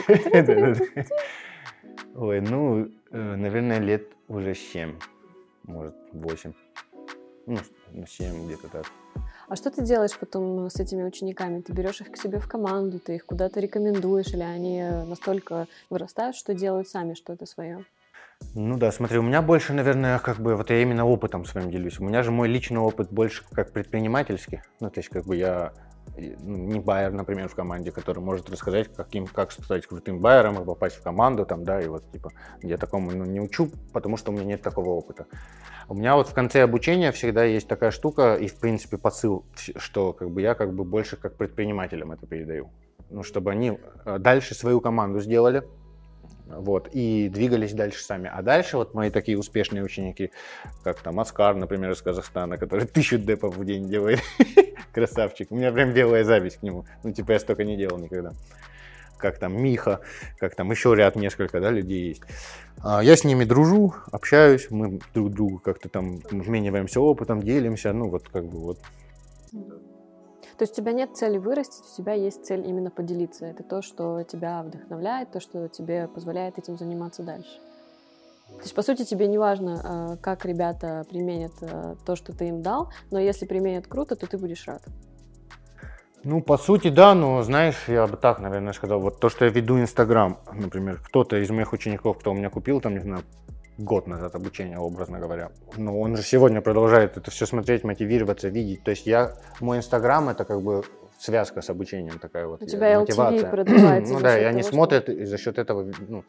Ой, ну, э, наверное, лет уже 7, может, 8. Ну, 7 где-то так. А что ты делаешь потом с этими учениками? Ты берешь их к себе в команду, ты их куда-то рекомендуешь, или они настолько вырастают, что делают сами что-то свое? Ну да, смотри, у меня больше, наверное, как бы, вот я именно опытом своим делюсь. У меня же мой личный опыт больше как предпринимательский. Ну, то есть, как бы я ну, не байер, например, в команде, который может рассказать, каким, как стать крутым байером и попасть в команду, там, да, и вот, типа, я такому ну, не учу, потому что у меня нет такого опыта. У меня вот в конце обучения всегда есть такая штука и, в принципе, посыл, что, как бы, я, как бы, больше как предпринимателям это передаю. Ну, чтобы они э, дальше свою команду сделали, вот, и двигались дальше сами. А дальше вот мои такие успешные ученики, как там Аскар, например, из Казахстана, который тысячу депов в день делает, красавчик. У меня прям белая запись к нему. Ну, типа, я столько не делал никогда. Как там Миха, как там еще ряд несколько, да, людей есть. А я с ними дружу, общаюсь, мы друг другу как-то там обмениваемся опытом, делимся, ну, вот как бы вот. То есть у тебя нет цели вырастить, у тебя есть цель именно поделиться. Это то, что тебя вдохновляет, то, что тебе позволяет этим заниматься дальше. То есть, по сути, тебе не важно, а, как ребята применят а, то, что ты им дал, но если применят круто, то ты будешь рад. Ну, по сути, да, но, знаешь, я бы так, наверное, сказал, вот то, что я веду Инстаграм, например, кто-то из моих учеников, кто у меня купил, там, не знаю, год назад обучения, образно говоря. Но он же сегодня продолжает это все смотреть, мотивироваться, видеть. То есть я, мой Инстаграм это как бы связка с обучением такая вот. У тебя мотивация. LTV продвигается. ну да, и они того, смотрят что... и за счет этого ну,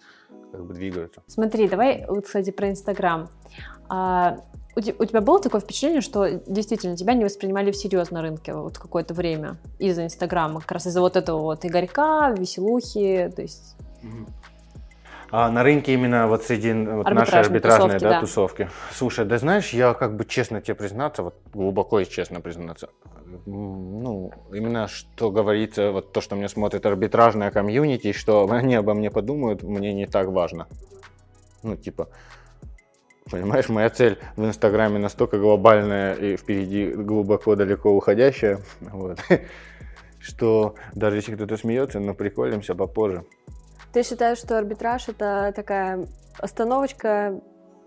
как бы двигаются. Смотри, давай, вот, кстати, про Инстаграм. А, у, у тебя было такое впечатление, что действительно тебя не воспринимали всерьез на рынке вот какое-то время из-за Инстаграма, как раз из-за вот этого вот игорька, веселухи, то есть... А на рынке именно вот среди вот нашей арбитражной тусовки, да, да. тусовки. Слушай, да знаешь, я как бы честно тебе признаться, вот глубоко и честно признаться, ну, именно что говорится, вот то, что мне смотрит арбитражная комьюнити, что они обо мне подумают, мне не так важно. Ну, типа, понимаешь, моя цель в Инстаграме настолько глобальная и впереди глубоко далеко уходящая, вот, что даже если кто-то смеется, но приколимся попозже. Ты считаешь, что арбитраж это такая остановочка,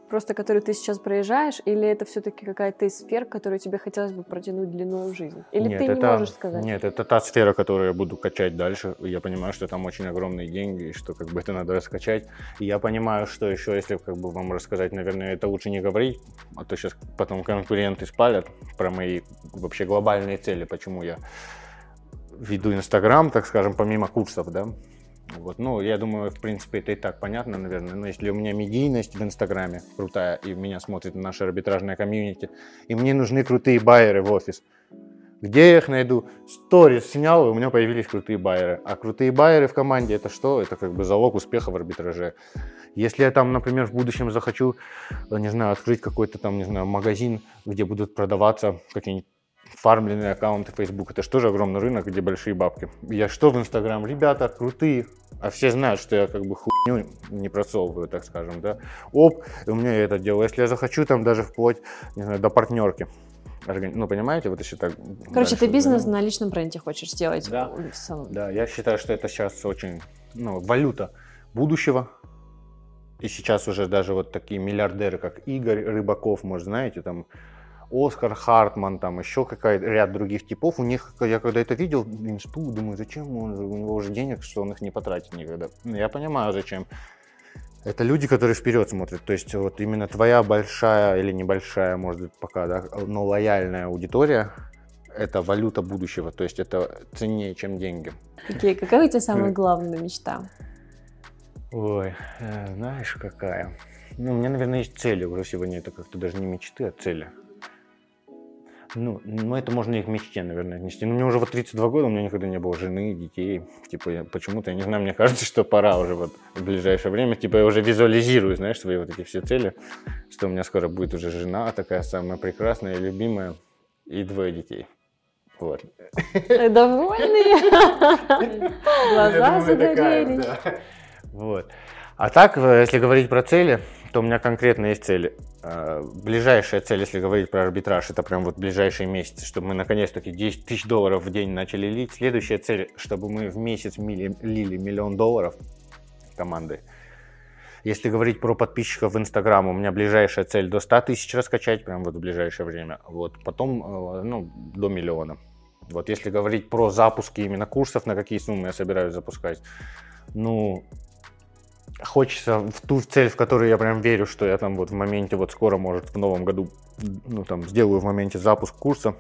просто которую ты сейчас проезжаешь, или это все-таки какая-то из сфер, которую тебе хотелось бы протянуть длину в жизнь? Или нет, ты это, не можешь сказать? Нет, это та сфера, которую я буду качать дальше. Я понимаю, что там очень огромные деньги, и что как бы это надо раскачать. И я понимаю, что еще, если как бы вам рассказать, наверное, это лучше не говорить, а то сейчас потом конкуренты спалят про мои вообще глобальные цели, почему я веду Инстаграм, так скажем, помимо курсов, да, вот, ну, я думаю, в принципе, это и так понятно, наверное. Но если у меня медийность в Инстаграме крутая, и меня смотрит наша арбитражная комьюнити, и мне нужны крутые байеры в офис, Где я их найду? Сторис снял, и у меня появились крутые байеры. А крутые байеры в команде это что? Это как бы залог успеха в арбитраже. Если я там, например, в будущем захочу, не знаю, открыть какой-то там, не знаю, магазин, где будут продаваться какие-нибудь фармленные аккаунты Facebook, это же тоже огромный рынок, где большие бабки. Я что в Инстаграм? Ребята, крутые, а все знают, что я как бы хуйню не просовываю, так скажем, да. Оп, и у меня это делаю. Если я захочу, там даже вплоть, не знаю, до партнерки. Ну, понимаете, вот еще так. Короче, ты бизнес да? на личном бренде хочешь сделать. Да, да, я считаю, что это сейчас очень, ну, валюта будущего. И сейчас уже даже вот такие миллиардеры, как Игорь Рыбаков, может, знаете, там, Оскар Хартман, там еще какая-то ряд других типов. У них, я когда это видел, инсту, думаю, зачем он, у него уже денег, что он их не потратит никогда. Ну, я понимаю, зачем. Это люди, которые вперед смотрят. То есть вот именно твоя большая или небольшая, может быть, пока, да, но лояльная аудитория – это валюта будущего. То есть это ценнее, чем деньги. Окей, okay, какая у тебя самая главная мечта? Ой, э, знаешь, какая? Ну, у меня, наверное, есть цели уже сегодня. Это как-то даже не мечты, а цели. Ну, ну, это можно и к мечте, наверное, отнести. Но ну, мне уже вот 32 года, у меня никогда не было жены, детей. Типа, я, почему-то, я не знаю, мне кажется, что пора уже вот в ближайшее время. Типа, я уже визуализирую, знаешь, свои вот эти все цели, что у меня скоро будет уже жена такая самая прекрасная, любимая и двое детей. Вот. Довольные? Глаза загорелись. Вот. А так, э, если говорить про цели, то у меня конкретно есть цели. А, ближайшая цель, если говорить про арбитраж, это прям вот ближайшие месяцы, чтобы мы наконец-таки 10 тысяч долларов в день начали лить. Следующая цель, чтобы мы в месяц мили, лили миллион долларов команды. Если говорить про подписчиков в Инстаграм, у меня ближайшая цель до 100 тысяч раскачать, прям вот в ближайшее время. Вот, потом, э, ну, до миллиона. Вот если говорить про запуски именно курсов, на какие суммы я собираюсь запускать, ну, хочется в ту цель, в которую я прям верю, что я там вот в моменте, вот скоро, может, в новом году, ну там, сделаю в моменте запуск курса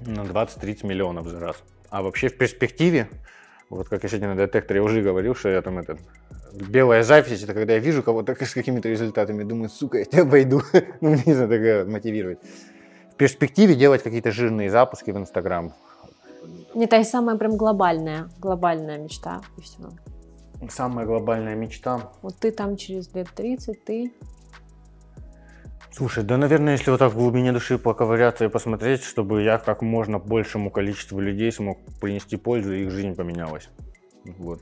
на 20-30 миллионов за раз. А вообще в перспективе, вот как я сегодня на детекторе уже говорил, что я там этот белая запись, это когда я вижу кого-то с какими-то результатами, думаю, сука, я тебя обойду. ну, не знаю, такая мотивирует. В перспективе делать какие-то жирные запуски в Инстаграм. Не та самая прям глобальная, глобальная мечта и все самая глобальная мечта. Вот ты там через лет 30, ты... Слушай, да, наверное, если вот так в глубине души поковыряться и посмотреть, чтобы я как можно большему количеству людей смог принести пользу, и их жизнь поменялась. Вот.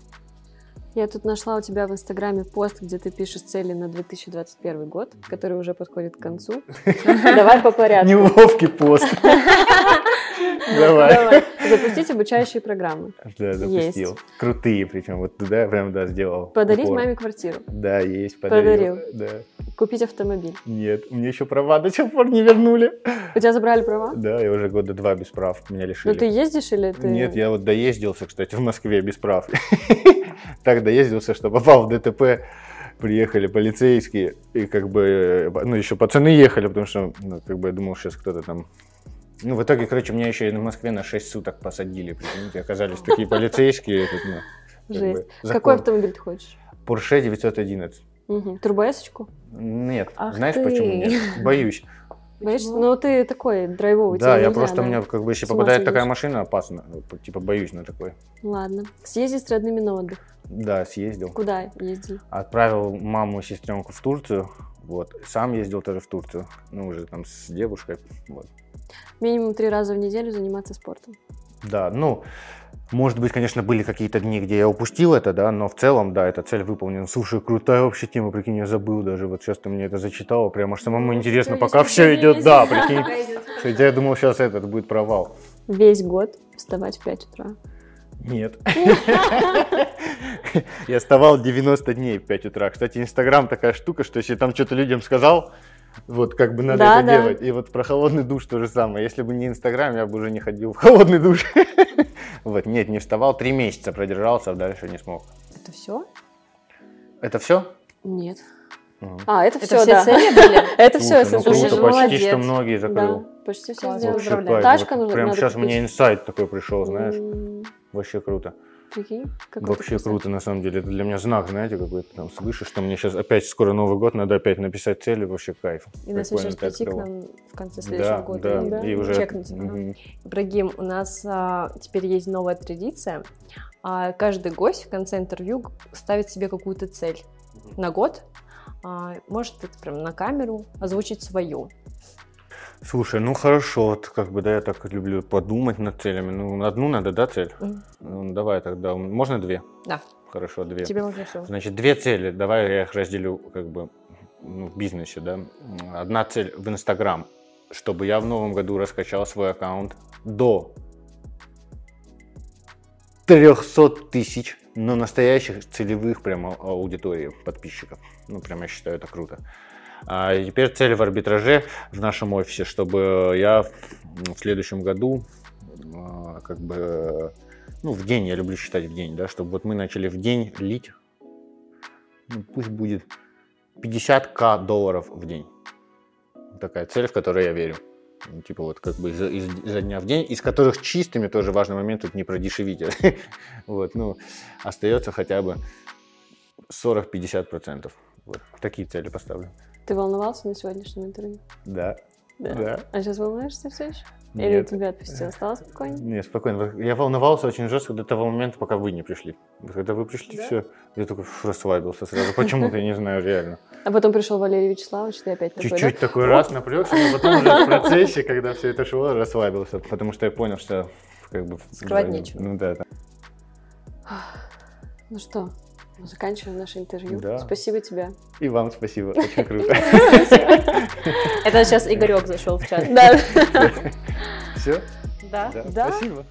Я тут нашла у тебя в Инстаграме пост, где ты пишешь цели на 2021 год, который уже подходит к концу. Давай по порядку. Неловкий пост. Давай. Запустить обучающие программы. Да, запустил. Крутые причем. Вот туда прям, да, сделал. Подарить маме квартиру. Да, есть, подарил. Да. Купить автомобиль. Нет, мне еще права до сих пор не вернули. У тебя забрали права? Да, я уже года два без прав, меня лишили. Ну ты ездишь или ты... Нет, я вот доездился, кстати, в Москве без прав. Так доездился, что попал в ДТП приехали полицейские, и как бы, ну, еще пацаны ехали, потому что, ну, как бы я думал, сейчас кто-то там ну, в итоге, короче, меня еще и в Москве на 6 суток посадили, прикиньте, оказались такие полицейские. ну, Жесть. Какой автомобиль ты хочешь? Porsche 911. Угу. Турбоэсочку? Нет. Ах Знаешь, ты. почему нет? Боюсь. Боишься? Ну, ты такой драйвовый. Да, я просто, у меня, как бы, если попадает такая машина, опасно. Типа, боюсь на такой. Ладно. Съезди с родными на отдых. Да, съездил. Куда ездил? Отправил маму и сестренку в Турцию. Вот. Сам ездил тоже в Турцию. Ну, уже там с девушкой. Вот. Минимум три раза в неделю заниматься спортом. Да, ну, может быть, конечно, были какие-то дни, где я упустил это, да, но в целом, да, эта цель выполнена. Слушай, крутая вообще тема, прикинь, я забыл даже, вот сейчас ты мне это зачитала, прям аж самому ну, интересно, пока все идет, да, прикинь. Хотя я думал, сейчас этот будет провал. Весь год вставать в 5 утра. Нет. Я вставал 90 дней в 5 утра. Кстати, Инстаграм такая штука, что если там что-то людям сказал, вот как бы надо да, это да. делать. И вот про холодный душ то же самое. Если бы не Инстаграм, я бы уже не ходил в холодный душ. Вот, нет, не вставал, три месяца продержался, а дальше не смог. Это все? Это все? Нет. А, это, все, да. Это все, слушай, ну почти что многие закрыл. Почти все сделал. Тачка нужна. Прям сейчас мне инсайт такой пришел, знаешь. Вообще круто. Прикинь, Вообще круто, на самом деле. Это для меня знак, знаете, какой-то там свыше, что мне сейчас опять скоро Новый год, надо опять написать цели, вообще кайф. И на следующий прийти к нам в конце следующего да, года. Да, да, и уже... Чекнуть. Угу. Ибрагим, у нас а, теперь есть новая традиция. А, каждый гость в конце интервью ставит себе какую-то цель на год. А, может это прям на камеру озвучить свою. Слушай, ну хорошо, вот как бы, да, я так люблю подумать над целями. Ну, одну надо, да, цель? Mm. Ну, давай тогда. Можно две? Да. Хорошо, две. Тебе можно все. Значит, две цели. Давай я их разделю как бы ну, в бизнесе, да. Одна цель в Инстаграм, чтобы я в новом году раскачал свой аккаунт до 300 тысяч, но настоящих целевых прямо аудиторий подписчиков. Ну, прям я считаю это круто. А теперь цель в арбитраже в нашем офисе, чтобы я в следующем году а, как бы ну, в день, я люблю считать в день, да, чтобы вот мы начали в день лить, ну, пусть будет 50к долларов в день. Такая цель, в которую я верю. Ну, типа вот как бы изо, из, изо дня в день, из которых чистыми тоже важный момент, тут не продешевите. вот, ну, остается хотя бы 40-50%. Вот, такие цели поставлю. Ты волновался на сегодняшнем интервью? Да. Да. да. А сейчас волнуешься все еще? Нет. Или тебя отпустил? Стало спокойно? Нет, спокойно. Я волновался очень жестко до того момента, пока вы не пришли. Когда вы пришли, Да? все, я только расслабился сразу. Почему-то, я не знаю, реально. А потом пришел Валерий Вячеславович, ты опять такой, Чуть-чуть такой раз напрягся, но потом уже в процессе, когда все это шло, расслабился. Потому что я понял, что как бы... Скрывать нечего. Ну да? Ну что, заканчиваем наше интервью. Да. Спасибо тебе. И вам спасибо, очень круто. Это сейчас Игорек зашел в чат. Да. Все? Да. Да. Спасибо.